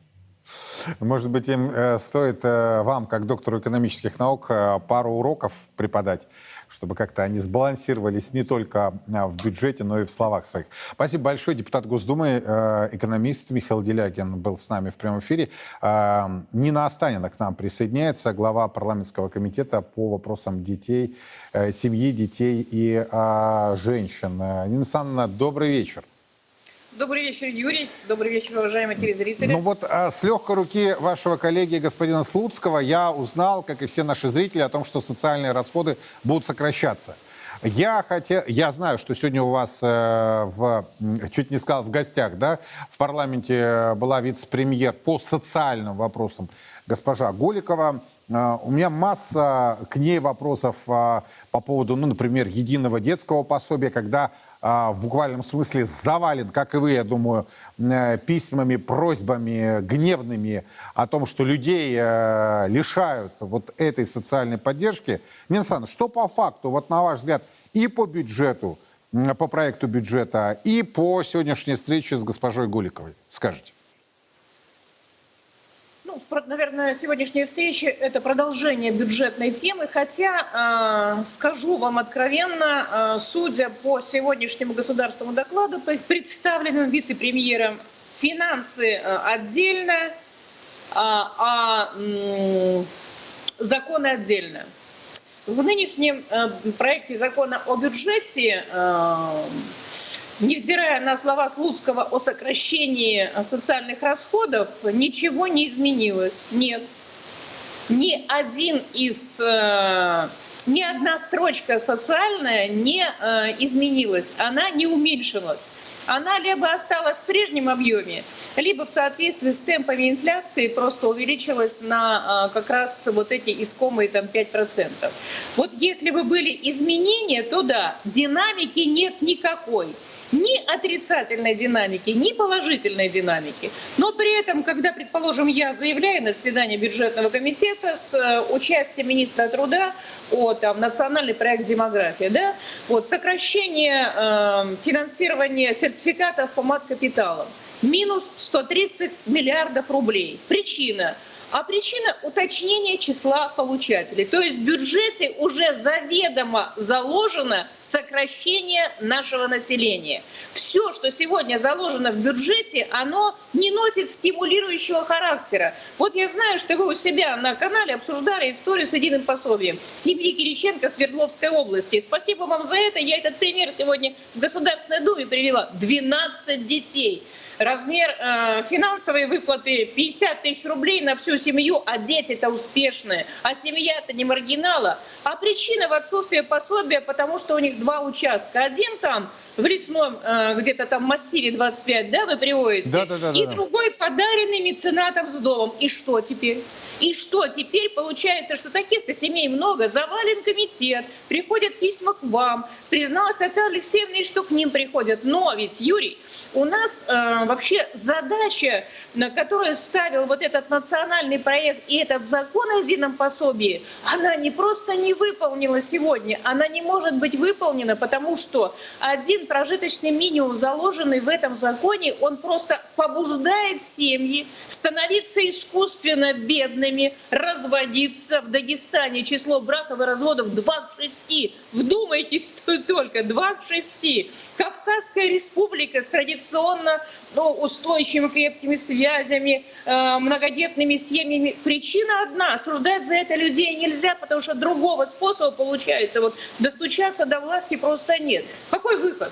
Speaker 3: Может быть, им э, стоит э, вам, как доктору экономических наук, э, пару уроков преподать, чтобы как-то они сбалансировались не только в бюджете, но и в словах своих. Спасибо большое. Депутат Госдумы, экономист Михаил Делягин был с нами в прямом эфире. Нина Останина к нам присоединяется, глава парламентского комитета по вопросам детей, семьи, детей и женщин. Нина Александровна, добрый вечер.
Speaker 8: Добрый вечер, Юрий. Добрый вечер, уважаемые телезрители.
Speaker 3: Ну вот а, с легкой руки вашего коллеги господина Слуцкого я узнал, как и все наши зрители, о том, что социальные расходы будут сокращаться. Я хотел, я знаю, что сегодня у вас э, в, чуть не сказал в гостях, да, в парламенте была вице-премьер по социальным вопросам госпожа Голикова. Э, у меня масса к ней вопросов э, по поводу, ну, например, единого детского пособия, когда а, в буквальном смысле завален, как и вы, я думаю, э, письмами, просьбами гневными о том, что людей э, лишают вот этой социальной поддержки. Минсан, что по факту, вот на ваш взгляд, и по бюджету, по проекту бюджета, и по сегодняшней встрече с госпожой Гуликовой, скажите?
Speaker 8: Наверное, сегодняшняя встреча – это продолжение бюджетной темы, хотя, э, скажу вам откровенно, э, судя по сегодняшнему государственному докладу, представленным вице-премьером, финансы э, отдельно, а, а законы отдельно. В нынешнем проекте закона о бюджете невзирая на слова Слуцкого о сокращении социальных расходов, ничего не изменилось. Нет. Ни один из э, ни одна строчка социальная не э, изменилась, она не уменьшилась. Она либо осталась в прежнем объеме, либо в соответствии с темпами инфляции просто увеличилась на э, как раз вот эти искомые там 5%. Вот если бы были изменения, то да, динамики нет никакой ни отрицательной динамики, ни положительной динамики. Но при этом, когда, предположим, я заявляю на заседании бюджетного комитета с э, участием министра труда о там, национальный проект демография, да, вот, сокращение э, финансирования сертификатов по мат-капиталам, минус 130 миллиардов рублей. Причина – а причина уточнения числа получателей. То есть в бюджете уже заведомо заложено сокращение нашего населения. Все, что сегодня заложено в бюджете, оно не носит стимулирующего характера. Вот я знаю, что вы у себя на канале обсуждали историю с единым пособием семьи Кириченко Свердловской области. Спасибо вам за это. Я этот пример сегодня в Государственной Думе привела. 12 детей. Размер э, финансовой выплаты 50 тысяч рублей на всю семью, а дети-то успешные, а семья-то не маргинала. А причина в отсутствии пособия, потому что у них два участка. Один там в лесном э, где-то там массиве 25, да, вы приводите?
Speaker 3: Да, да, да.
Speaker 8: И
Speaker 3: да.
Speaker 8: другой подаренный меценатом с домом. И что теперь? И что теперь получается, что таких-то семей много, завален комитет, приходят письма к вам, призналась Татьяна Алексеевна, что к ним приходят. Но ведь, Юрий, у нас э, вообще задача, на которую ставил вот этот национальный проект и этот закон о едином пособии, она не просто не выполнена сегодня, она не может быть выполнена, потому что один прожиточный минимум, заложенный в этом законе, он просто побуждает семьи становиться искусственно бедными, разводиться. В Дагестане число браков и разводов 2 к 6. Вдумайтесь только, 2 к 6. Кавказская республика с традиционно ну, устойчивыми крепкими связями, э, многодетными семьями. Причина одна. Осуждать за это людей нельзя, потому что другого способа получается. Вот достучаться до власти просто нет. Какой выход?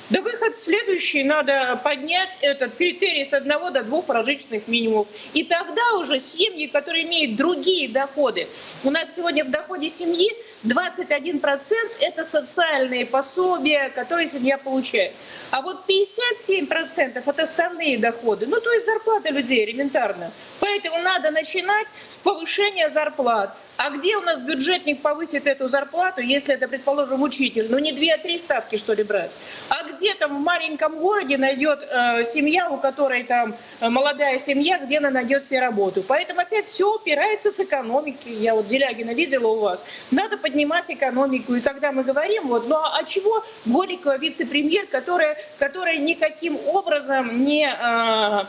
Speaker 8: Да выход следующий, надо поднять этот критерий с одного до двух прожиточных минимумов. И тогда уже семьи, которые имеют другие доходы, у нас сегодня в доходе семьи 21% это социальные пособия, которые семья получает. А вот 57% это основные доходы, ну то есть зарплата людей элементарно. Поэтому надо начинать с повышения зарплат. А где у нас бюджетник повысит эту зарплату, если это, предположим, учитель? Ну не две, а три ставки, что ли, брать? А где там в маленьком городе найдет э, семья, у которой там э, молодая семья, где она найдет себе работу? Поэтому опять все упирается с экономики. Я вот Делягина видела у вас. Надо поднимать экономику. И когда мы говорим, вот, ну а, а чего Голикова вице-премьер, которая, которая никаким образом не... Э,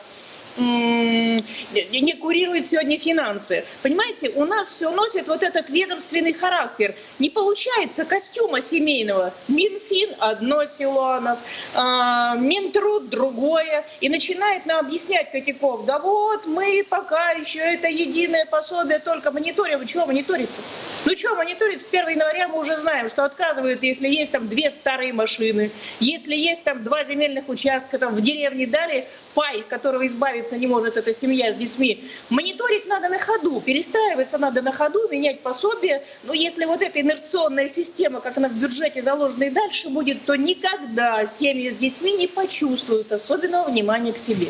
Speaker 8: не курирует сегодня финансы. Понимаете, у нас все носит вот этот ведомственный характер. Не получается костюма семейного. Минфин одно Силуанов, а, Минтруд другое. И начинает нам объяснять Котяков, да вот мы пока еще это единое пособие только мониторим. Вы чего мониторить-то? Ну что, мониторить с 1 января мы уже знаем, что отказывают, если есть там две старые машины, если есть там два земельных участка, там в деревне дали пай, которого избавиться не может эта семья с детьми. Мониторить надо на ходу, перестраиваться надо на ходу, менять пособие. Но если вот эта инерционная система, как она в бюджете заложена и дальше будет, то никогда семьи с детьми не почувствуют особенного внимания к себе.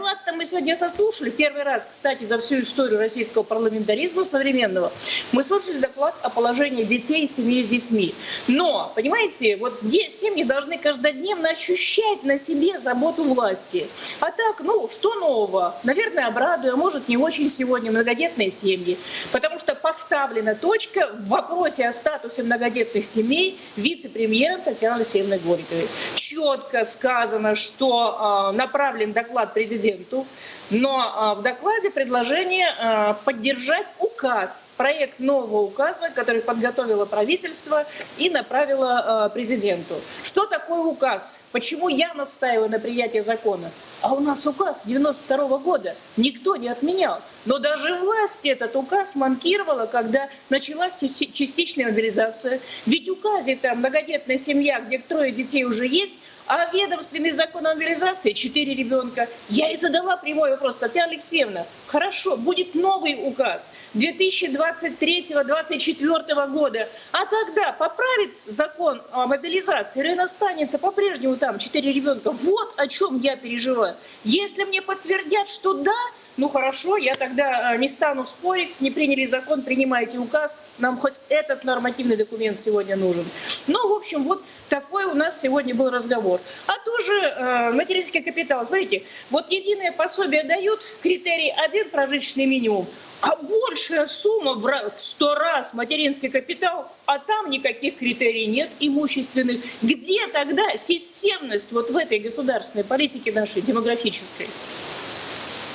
Speaker 8: Доклад-то мы сегодня сослушали. Первый раз, кстати, за всю историю российского парламентаризма современного. Мы слушали доклад о положении детей и семьи с детьми. Но, понимаете, вот семьи должны каждодневно ощущать на себе заботу власти. А так, ну, что нового? Наверное, обрадую, а может, не очень сегодня многодетные семьи. Потому что поставлена точка в вопросе о статусе многодетных семей вице-премьером Татьяны Алексеевны Горьковой. Четко сказано, что э, направлен доклад президенту но а, в докладе предложение а, поддержать указ, проект нового указа, который подготовило правительство и направило а, президенту. Что такое указ? Почему я настаиваю на принятии закона? А у нас указ 92 -го года никто не отменял. Но даже власть этот указ манкировала, когда началась частичная мобилизация. Ведь указе там многодетная семья, где трое детей уже есть, а ведомственный закон о мобилизации 4 ребенка. Я и задала прямой вопрос, Татьяна Алексеевна, хорошо, будет новый указ 2023-2024 года, а тогда поправит закон о мобилизации, или он останется по-прежнему там 4 ребенка. Вот о чем я переживаю. Если мне подтвердят, что да, ну хорошо, я тогда э, не стану спорить, не приняли закон, принимайте указ, нам хоть этот нормативный документ сегодня нужен. Ну, в общем, вот такой у нас сегодня был разговор. А тоже э, материнский капитал, смотрите, вот единое пособие дают, критерий один прожиточный минимум, а большая сумма в сто раз материнский капитал, а там никаких критерий нет имущественных. Где тогда системность вот в этой государственной политике нашей демографической?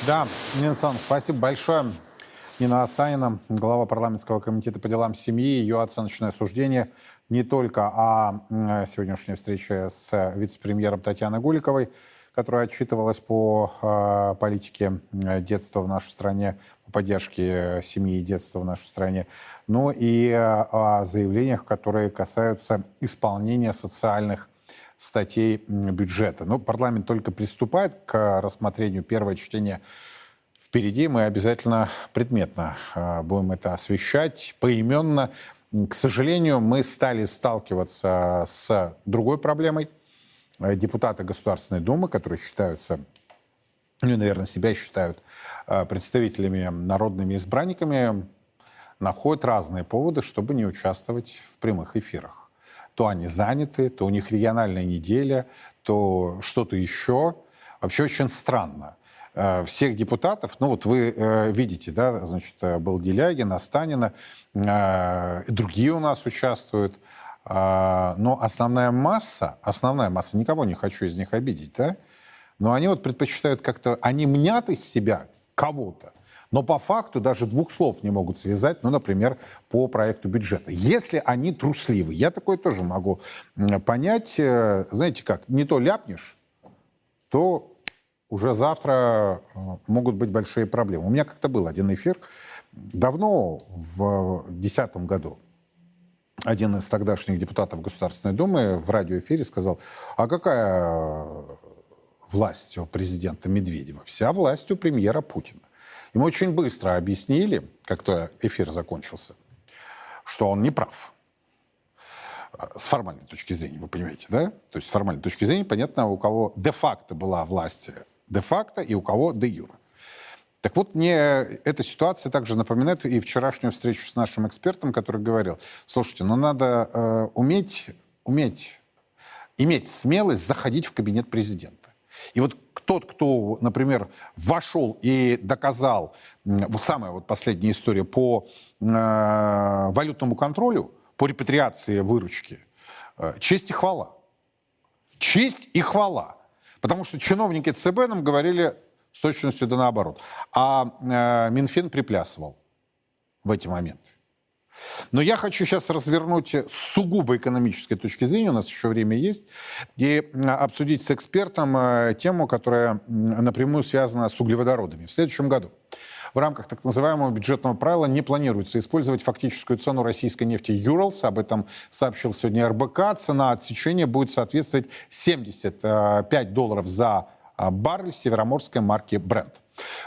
Speaker 3: Да, Нина Сан, спасибо большое. Нина Останина, глава парламентского комитета по делам семьи, ее оценочное суждение не только о сегодняшней встрече с вице-премьером Татьяной Гуликовой, которая отчитывалась по э, политике детства в нашей стране, по поддержке семьи и детства в нашей стране, но и о заявлениях, которые касаются исполнения социальных статей бюджета. Но парламент только приступает к рассмотрению первого чтения впереди. Мы обязательно предметно а, будем это освещать, поименно. К сожалению, мы стали сталкиваться с другой проблемой. Депутаты Государственной Думы, которые считаются, ну, наверное, себя считают а, представителями, народными избранниками, находят разные поводы, чтобы не участвовать в прямых эфирах то они заняты, то у них региональная неделя, то что-то еще. Вообще очень странно. Э, всех депутатов, ну вот вы э, видите, да, значит, э, был Делягин, Останина, и другие у нас участвуют. Но основная масса, основная масса, никого не хочу из них обидеть, да, но они вот предпочитают как-то, они мнят из себя кого-то, но по факту даже двух слов не могут связать, ну, например, по проекту бюджета. Если они трусливы, я такое тоже могу понять, э, знаете как, не то ляпнешь, то уже завтра э, могут быть большие проблемы. У меня как-то был один эфир давно, в 2010 году, один из тогдашних депутатов Государственной Думы в радиоэфире сказал, а какая власть у президента Медведева? Вся власть у премьера Путина. Ему очень быстро объяснили, как-то эфир закончился, что он не прав. С формальной точки зрения, вы понимаете, да? То есть с формальной точки зрения понятно, у кого де-факто была власть де-факто и у кого де-юра. Так вот, мне эта ситуация также напоминает и вчерашнюю встречу с нашим экспертом, который говорил, слушайте, ну надо э, уметь, уметь, иметь смелость заходить в кабинет президента. И вот тот, кто, например, вошел и доказал, вот самая вот последняя история по э, валютному контролю, по репатриации выручки, э, честь и хвала. Честь и хвала. Потому что чиновники ЦБ нам говорили с точностью да наоборот. А э, Минфин приплясывал в эти моменты. Но я хочу сейчас развернуть с сугубо экономической точки зрения, у нас еще время есть, и обсудить с экспертом э, тему, которая напрямую связана с углеводородами. В следующем году В рамках так называемого бюджетного правила не планируется использовать фактическую цену российской нефти Юралс. Об этом сообщил сегодня РБК. Цена отсечения будет соответствовать 75 долларов за баррель североморской марки Brent.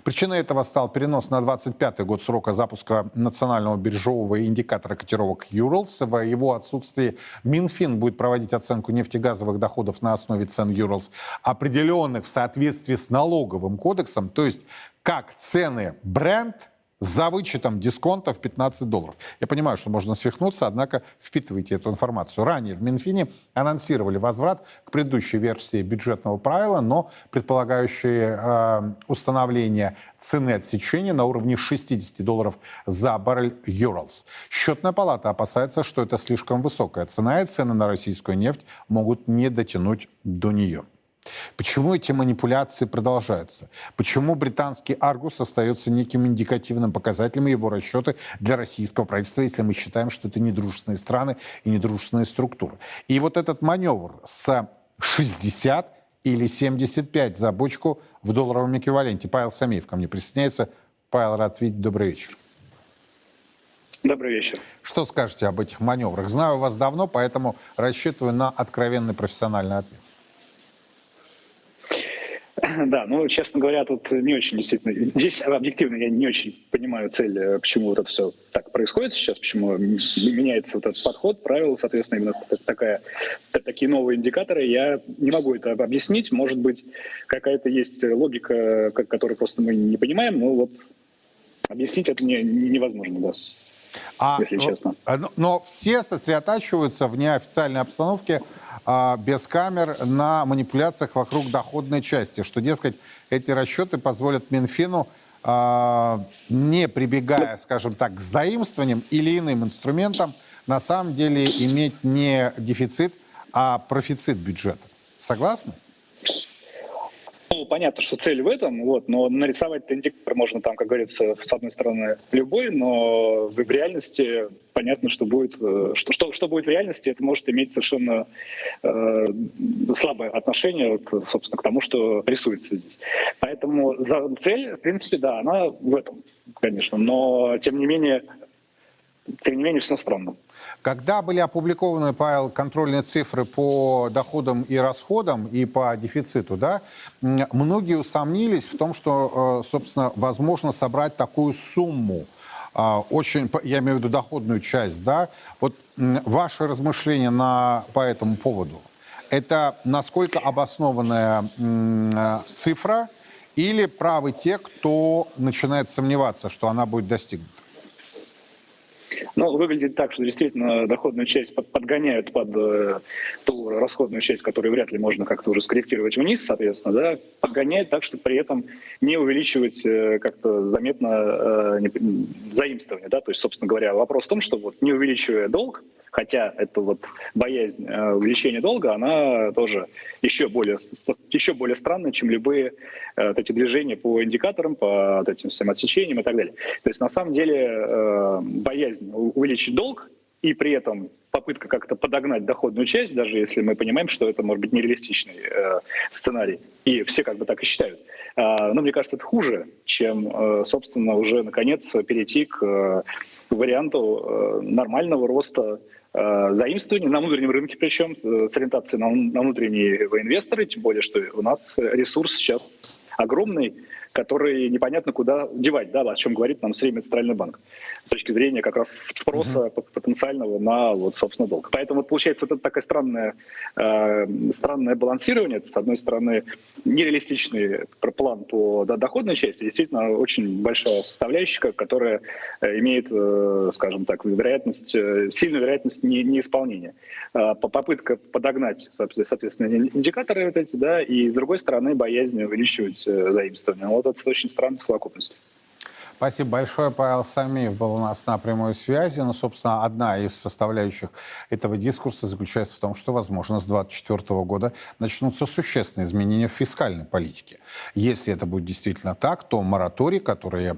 Speaker 3: Причиной этого стал перенос на 25 год срока запуска национального биржевого индикатора котировок Юралс. В его отсутствии Минфин будет проводить оценку нефтегазовых доходов на основе цен Юралс, определенных в соответствии с налоговым кодексом, то есть как цены бренд за вычетом дисконта в 15 долларов. Я понимаю, что можно свихнуться, однако впитывайте эту информацию. Ранее в Минфине анонсировали возврат к предыдущей версии бюджетного правила, но предполагающие э, установление цены отсечения на уровне 60 долларов за баррель Юралс. Счетная палата опасается, что это слишком высокая цена, и цены на российскую нефть могут не дотянуть до нее. Почему эти манипуляции продолжаются? Почему британский Аргус остается неким индикативным показателем его расчеты для российского правительства, если мы считаем, что это недружественные страны и недружественные структуры? И вот этот маневр с 60 или 75 за бочку в долларовом эквиваленте. Павел Самеев ко мне присоединяется. Павел, рад видеть. Добрый вечер.
Speaker 9: Добрый вечер.
Speaker 3: Что скажете об этих маневрах? Знаю вас давно, поэтому рассчитываю на откровенный профессиональный ответ.
Speaker 9: Да, ну, честно говоря, тут не очень действительно... Здесь объективно я не очень понимаю цель, э, почему вот это все так происходит сейчас, почему меняется вот этот подход, правила, соответственно, именно такая, такие новые индикаторы. Я не могу это объяснить. Может быть, какая-то есть логика, которую просто мы не понимаем, но вот объяснить это не, невозможно, да. А, если честно.
Speaker 3: Но, но все сосредотачиваются в неофициальной обстановке а, без камер на манипуляциях вокруг доходной части, что, дескать, эти расчеты позволят Минфину а, не прибегая, скажем так, к заимствованиям или иным инструментам, на самом деле иметь не дефицит, а профицит бюджета. Согласны?
Speaker 9: Понятно, что цель в этом, вот, но нарисовать индикатор можно там, как говорится, с одной стороны любой, но в реальности понятно, что будет, э, что, что, что будет в реальности, это может иметь совершенно э, слабое отношение, вот, собственно, к тому, что рисуется здесь. Поэтому за цель, в принципе, да, она в этом, конечно, но тем не менее тем не менее, все странно.
Speaker 3: Когда были опубликованы, Павел, контрольные цифры по доходам и расходам и по дефициту, да, многие усомнились в том, что, э, собственно, возможно собрать такую сумму, а, очень, я имею в виду доходную часть, да, вот ваши размышления на, по этому поводу, это насколько обоснованная э, цифра или правы те, кто начинает сомневаться, что она будет достигнута?
Speaker 9: Ну, выглядит так, что действительно доходную часть под, подгоняют под э, ту расходную часть, которую вряд ли можно как-то уже скорректировать вниз, соответственно, да, подгоняют так, чтобы при этом не увеличивать э, как-то заметно э, заимствование, да, то есть, собственно говоря, вопрос в том, что вот не увеличивая долг, хотя это вот боязнь э, увеличения долга, она тоже еще более, еще более странная, чем любые э, вот эти движения по индикаторам, по вот этим всем отсечениям и так далее. То есть на самом деле э, боязнь увеличить долг и при этом попытка как-то подогнать доходную часть, даже если мы понимаем, что это может быть нереалистичный э, сценарий, и все как бы так и считают. Э, но мне кажется, это хуже, чем, э, собственно, уже наконец перейти к э, варианту э, нормального роста заимствований на внутреннем рынке, причем э, с ориентацией на, на внутренние инвесторы, тем более, что у нас ресурс сейчас огромный, который непонятно куда девать, да, о чем говорит нам все Центральный банк с точки зрения как раз спроса uh-huh. Потенциального на, вот, собственно, долг. Поэтому получается это такое странное, э, странное балансирование. Это, с одной стороны, нереалистичный план по да, доходной части, действительно очень большая составляющая, которая э, имеет, э, скажем так, вероятность, э, сильную вероятность не, неисполнения. Э, попытка подогнать, соответственно, индикаторы вот эти, да, и с другой стороны, боязнь увеличивать э, заимствование. Вот это очень странная совокупность.
Speaker 3: Спасибо большое. Павел Самиев был у нас на прямой связи. Ну, собственно, одна из составляющих этого дискурса заключается в том, что, возможно, с 2024 года начнутся существенные изменения в фискальной политике. Если это будет действительно так, то мораторий, который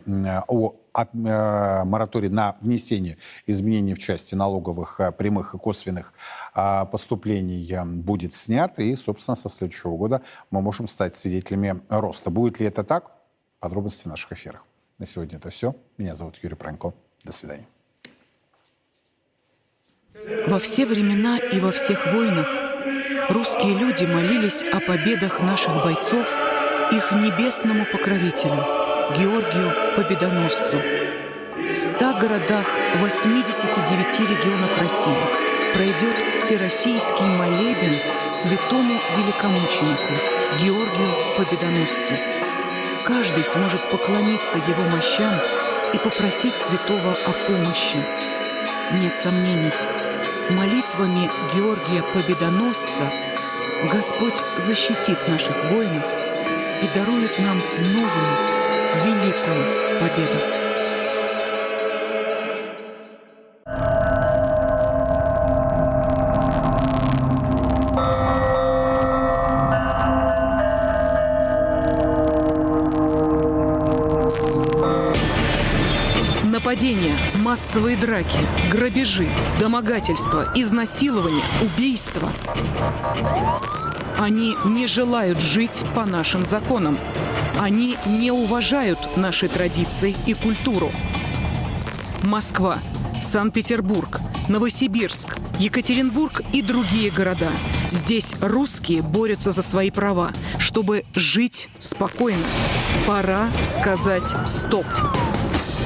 Speaker 3: о от, э, мораторий на внесение изменений в части налоговых э, прямых и косвенных э, поступлений э, будет снят, и, собственно, со следующего года мы можем стать свидетелями роста. Будет ли это так? Подробности в наших эфирах. На сегодня это все. Меня зовут Юрий Пронько. До свидания.
Speaker 10: Во все времена и во всех войнах русские люди молились о победах наших бойцов их небесному покровителю, Георгию Победоносцу. В ста городах 89 регионов России пройдет всероссийский молебен святому великомученику Георгию Победоносцу. Каждый сможет поклониться его мощам и попросить святого о помощи. Нет сомнений, молитвами Георгия Победоносца Господь защитит наших воинов и дарует нам новую, великую победу. Массовые драки, грабежи, домогательства, изнасилования, убийства. Они не желают жить по нашим законам. Они не уважают наши традиции и культуру. Москва, Санкт-Петербург, Новосибирск, Екатеринбург и другие города. Здесь русские борются за свои права, чтобы жить спокойно. Пора сказать «стоп».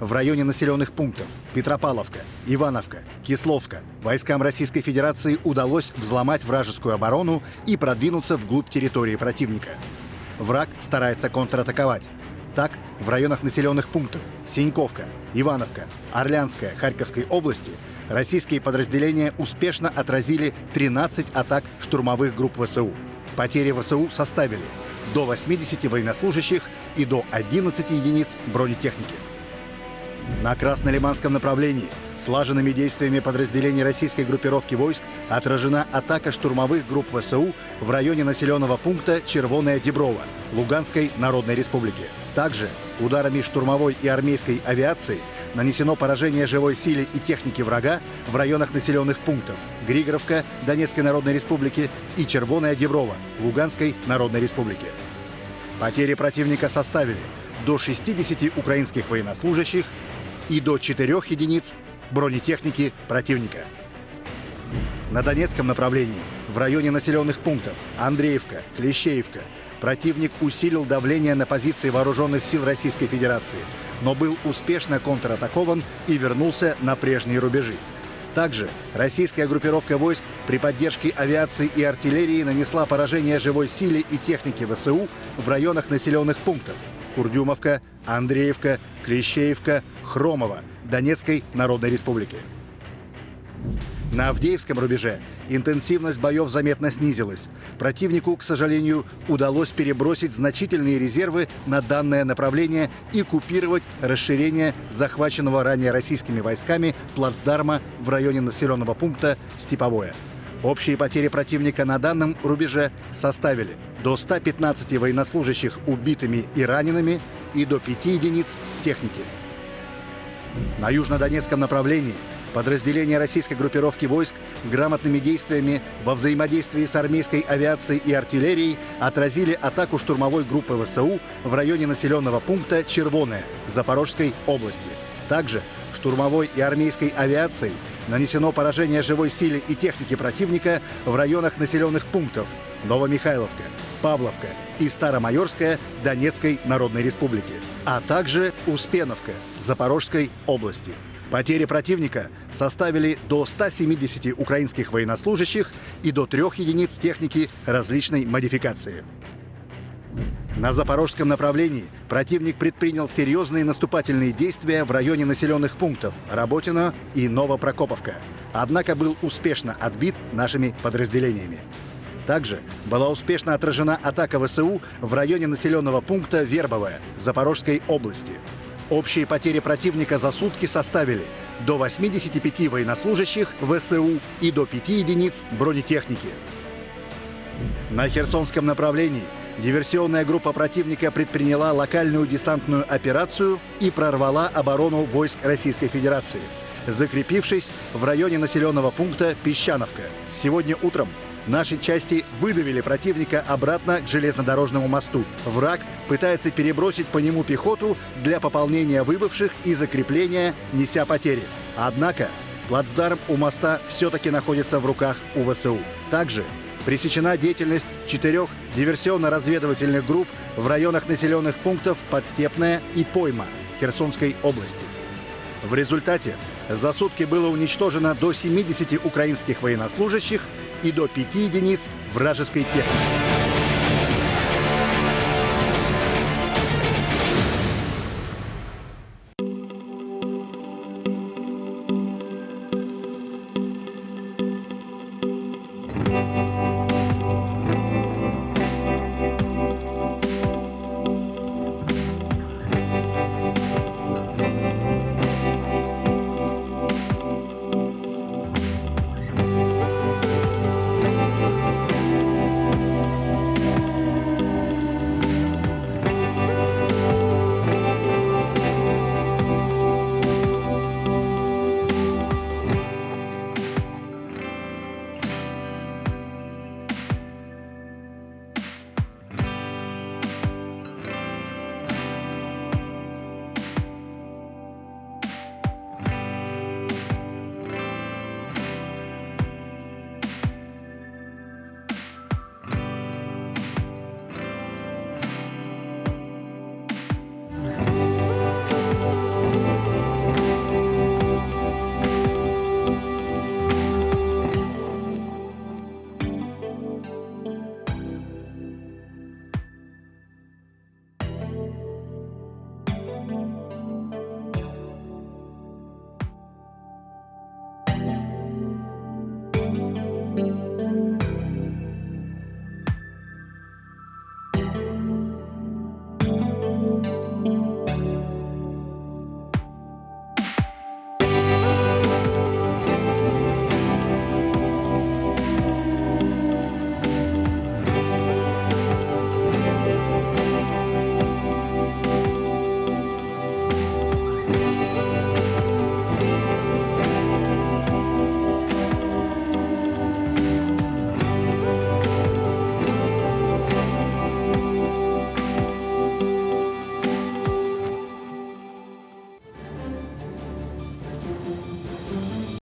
Speaker 11: в районе населенных пунктов Петропавловка, Ивановка, Кисловка войскам Российской Федерации удалось взломать вражескую оборону и продвинуться вглубь территории противника. Враг старается контратаковать. Так, в районах населенных пунктов Синьковка, Ивановка, Орлянская, Харьковской области российские подразделения успешно отразили 13 атак штурмовых групп ВСУ. Потери ВСУ составили до 80 военнослужащих и до 11 единиц бронетехники. На Краснолиманском направлении слаженными действиями подразделений российской группировки войск отражена атака штурмовых групп ВСУ в районе населенного пункта Червоная Деброва Луганской Народной Республики. Также ударами штурмовой и армейской авиации нанесено поражение живой силе и техники врага в районах населенных пунктов Григоровка Донецкой Народной Республики и Червоная Деброва Луганской Народной Республики. Потери противника составили до 60 украинских военнослужащих и до 4 единиц бронетехники противника. На Донецком направлении в районе населенных пунктов Андреевка, Клещеевка противник усилил давление на позиции вооруженных сил Российской Федерации, но был успешно контратакован и вернулся на прежние рубежи. Также российская группировка войск при поддержке авиации и артиллерии нанесла поражение живой силе и технике ВСУ в районах населенных пунктов Курдюмовка, Андреевка, Клещеевка, Хромово Донецкой Народной Республики. На Авдеевском рубеже интенсивность боев заметно снизилась. Противнику, к сожалению, удалось перебросить значительные резервы на данное направление и купировать расширение захваченного ранее российскими войсками плацдарма в районе населенного пункта Степовое. Общие потери противника на данном рубеже составили до 115 военнослужащих убитыми и ранеными и до 5 единиц техники. На южнодонецком направлении подразделения российской группировки войск грамотными действиями во взаимодействии с армейской авиацией и артиллерией отразили атаку штурмовой группы ВСУ в районе населенного пункта Червоное Запорожской области. Также штурмовой и армейской авиацией нанесено поражение живой силе и техники противника в районах населенных пунктов Новомихайловка, Павловка и Старомайорская Донецкой Народной Республики, а также Успеновка Запорожской области. Потери противника составили до 170 украинских военнослужащих и до трех единиц техники различной модификации. На запорожском направлении противник предпринял серьезные наступательные действия в районе населенных пунктов Работино и Новопрокоповка, однако был успешно отбит нашими подразделениями. Также была успешно отражена атака ВСУ в районе населенного пункта Вербовая Запорожской области. Общие потери противника за сутки составили до 85 военнослужащих ВСУ и до 5 единиц бронетехники. На Херсонском направлении диверсионная группа противника предприняла локальную десантную операцию и прорвала оборону войск Российской Федерации, закрепившись в районе населенного пункта Песчановка. Сегодня утром Наши части выдавили противника обратно к железнодорожному мосту. Враг пытается перебросить по нему пехоту для пополнения выбывших и закрепления, неся потери. Однако плацдарм у моста все-таки находится в руках у ВСУ. Также пресечена деятельность четырех диверсионно-разведывательных групп в районах населенных пунктов Подстепная и Пойма Херсонской области. В результате за сутки было уничтожено до 70 украинских военнослужащих и до 5 единиц вражеской техники.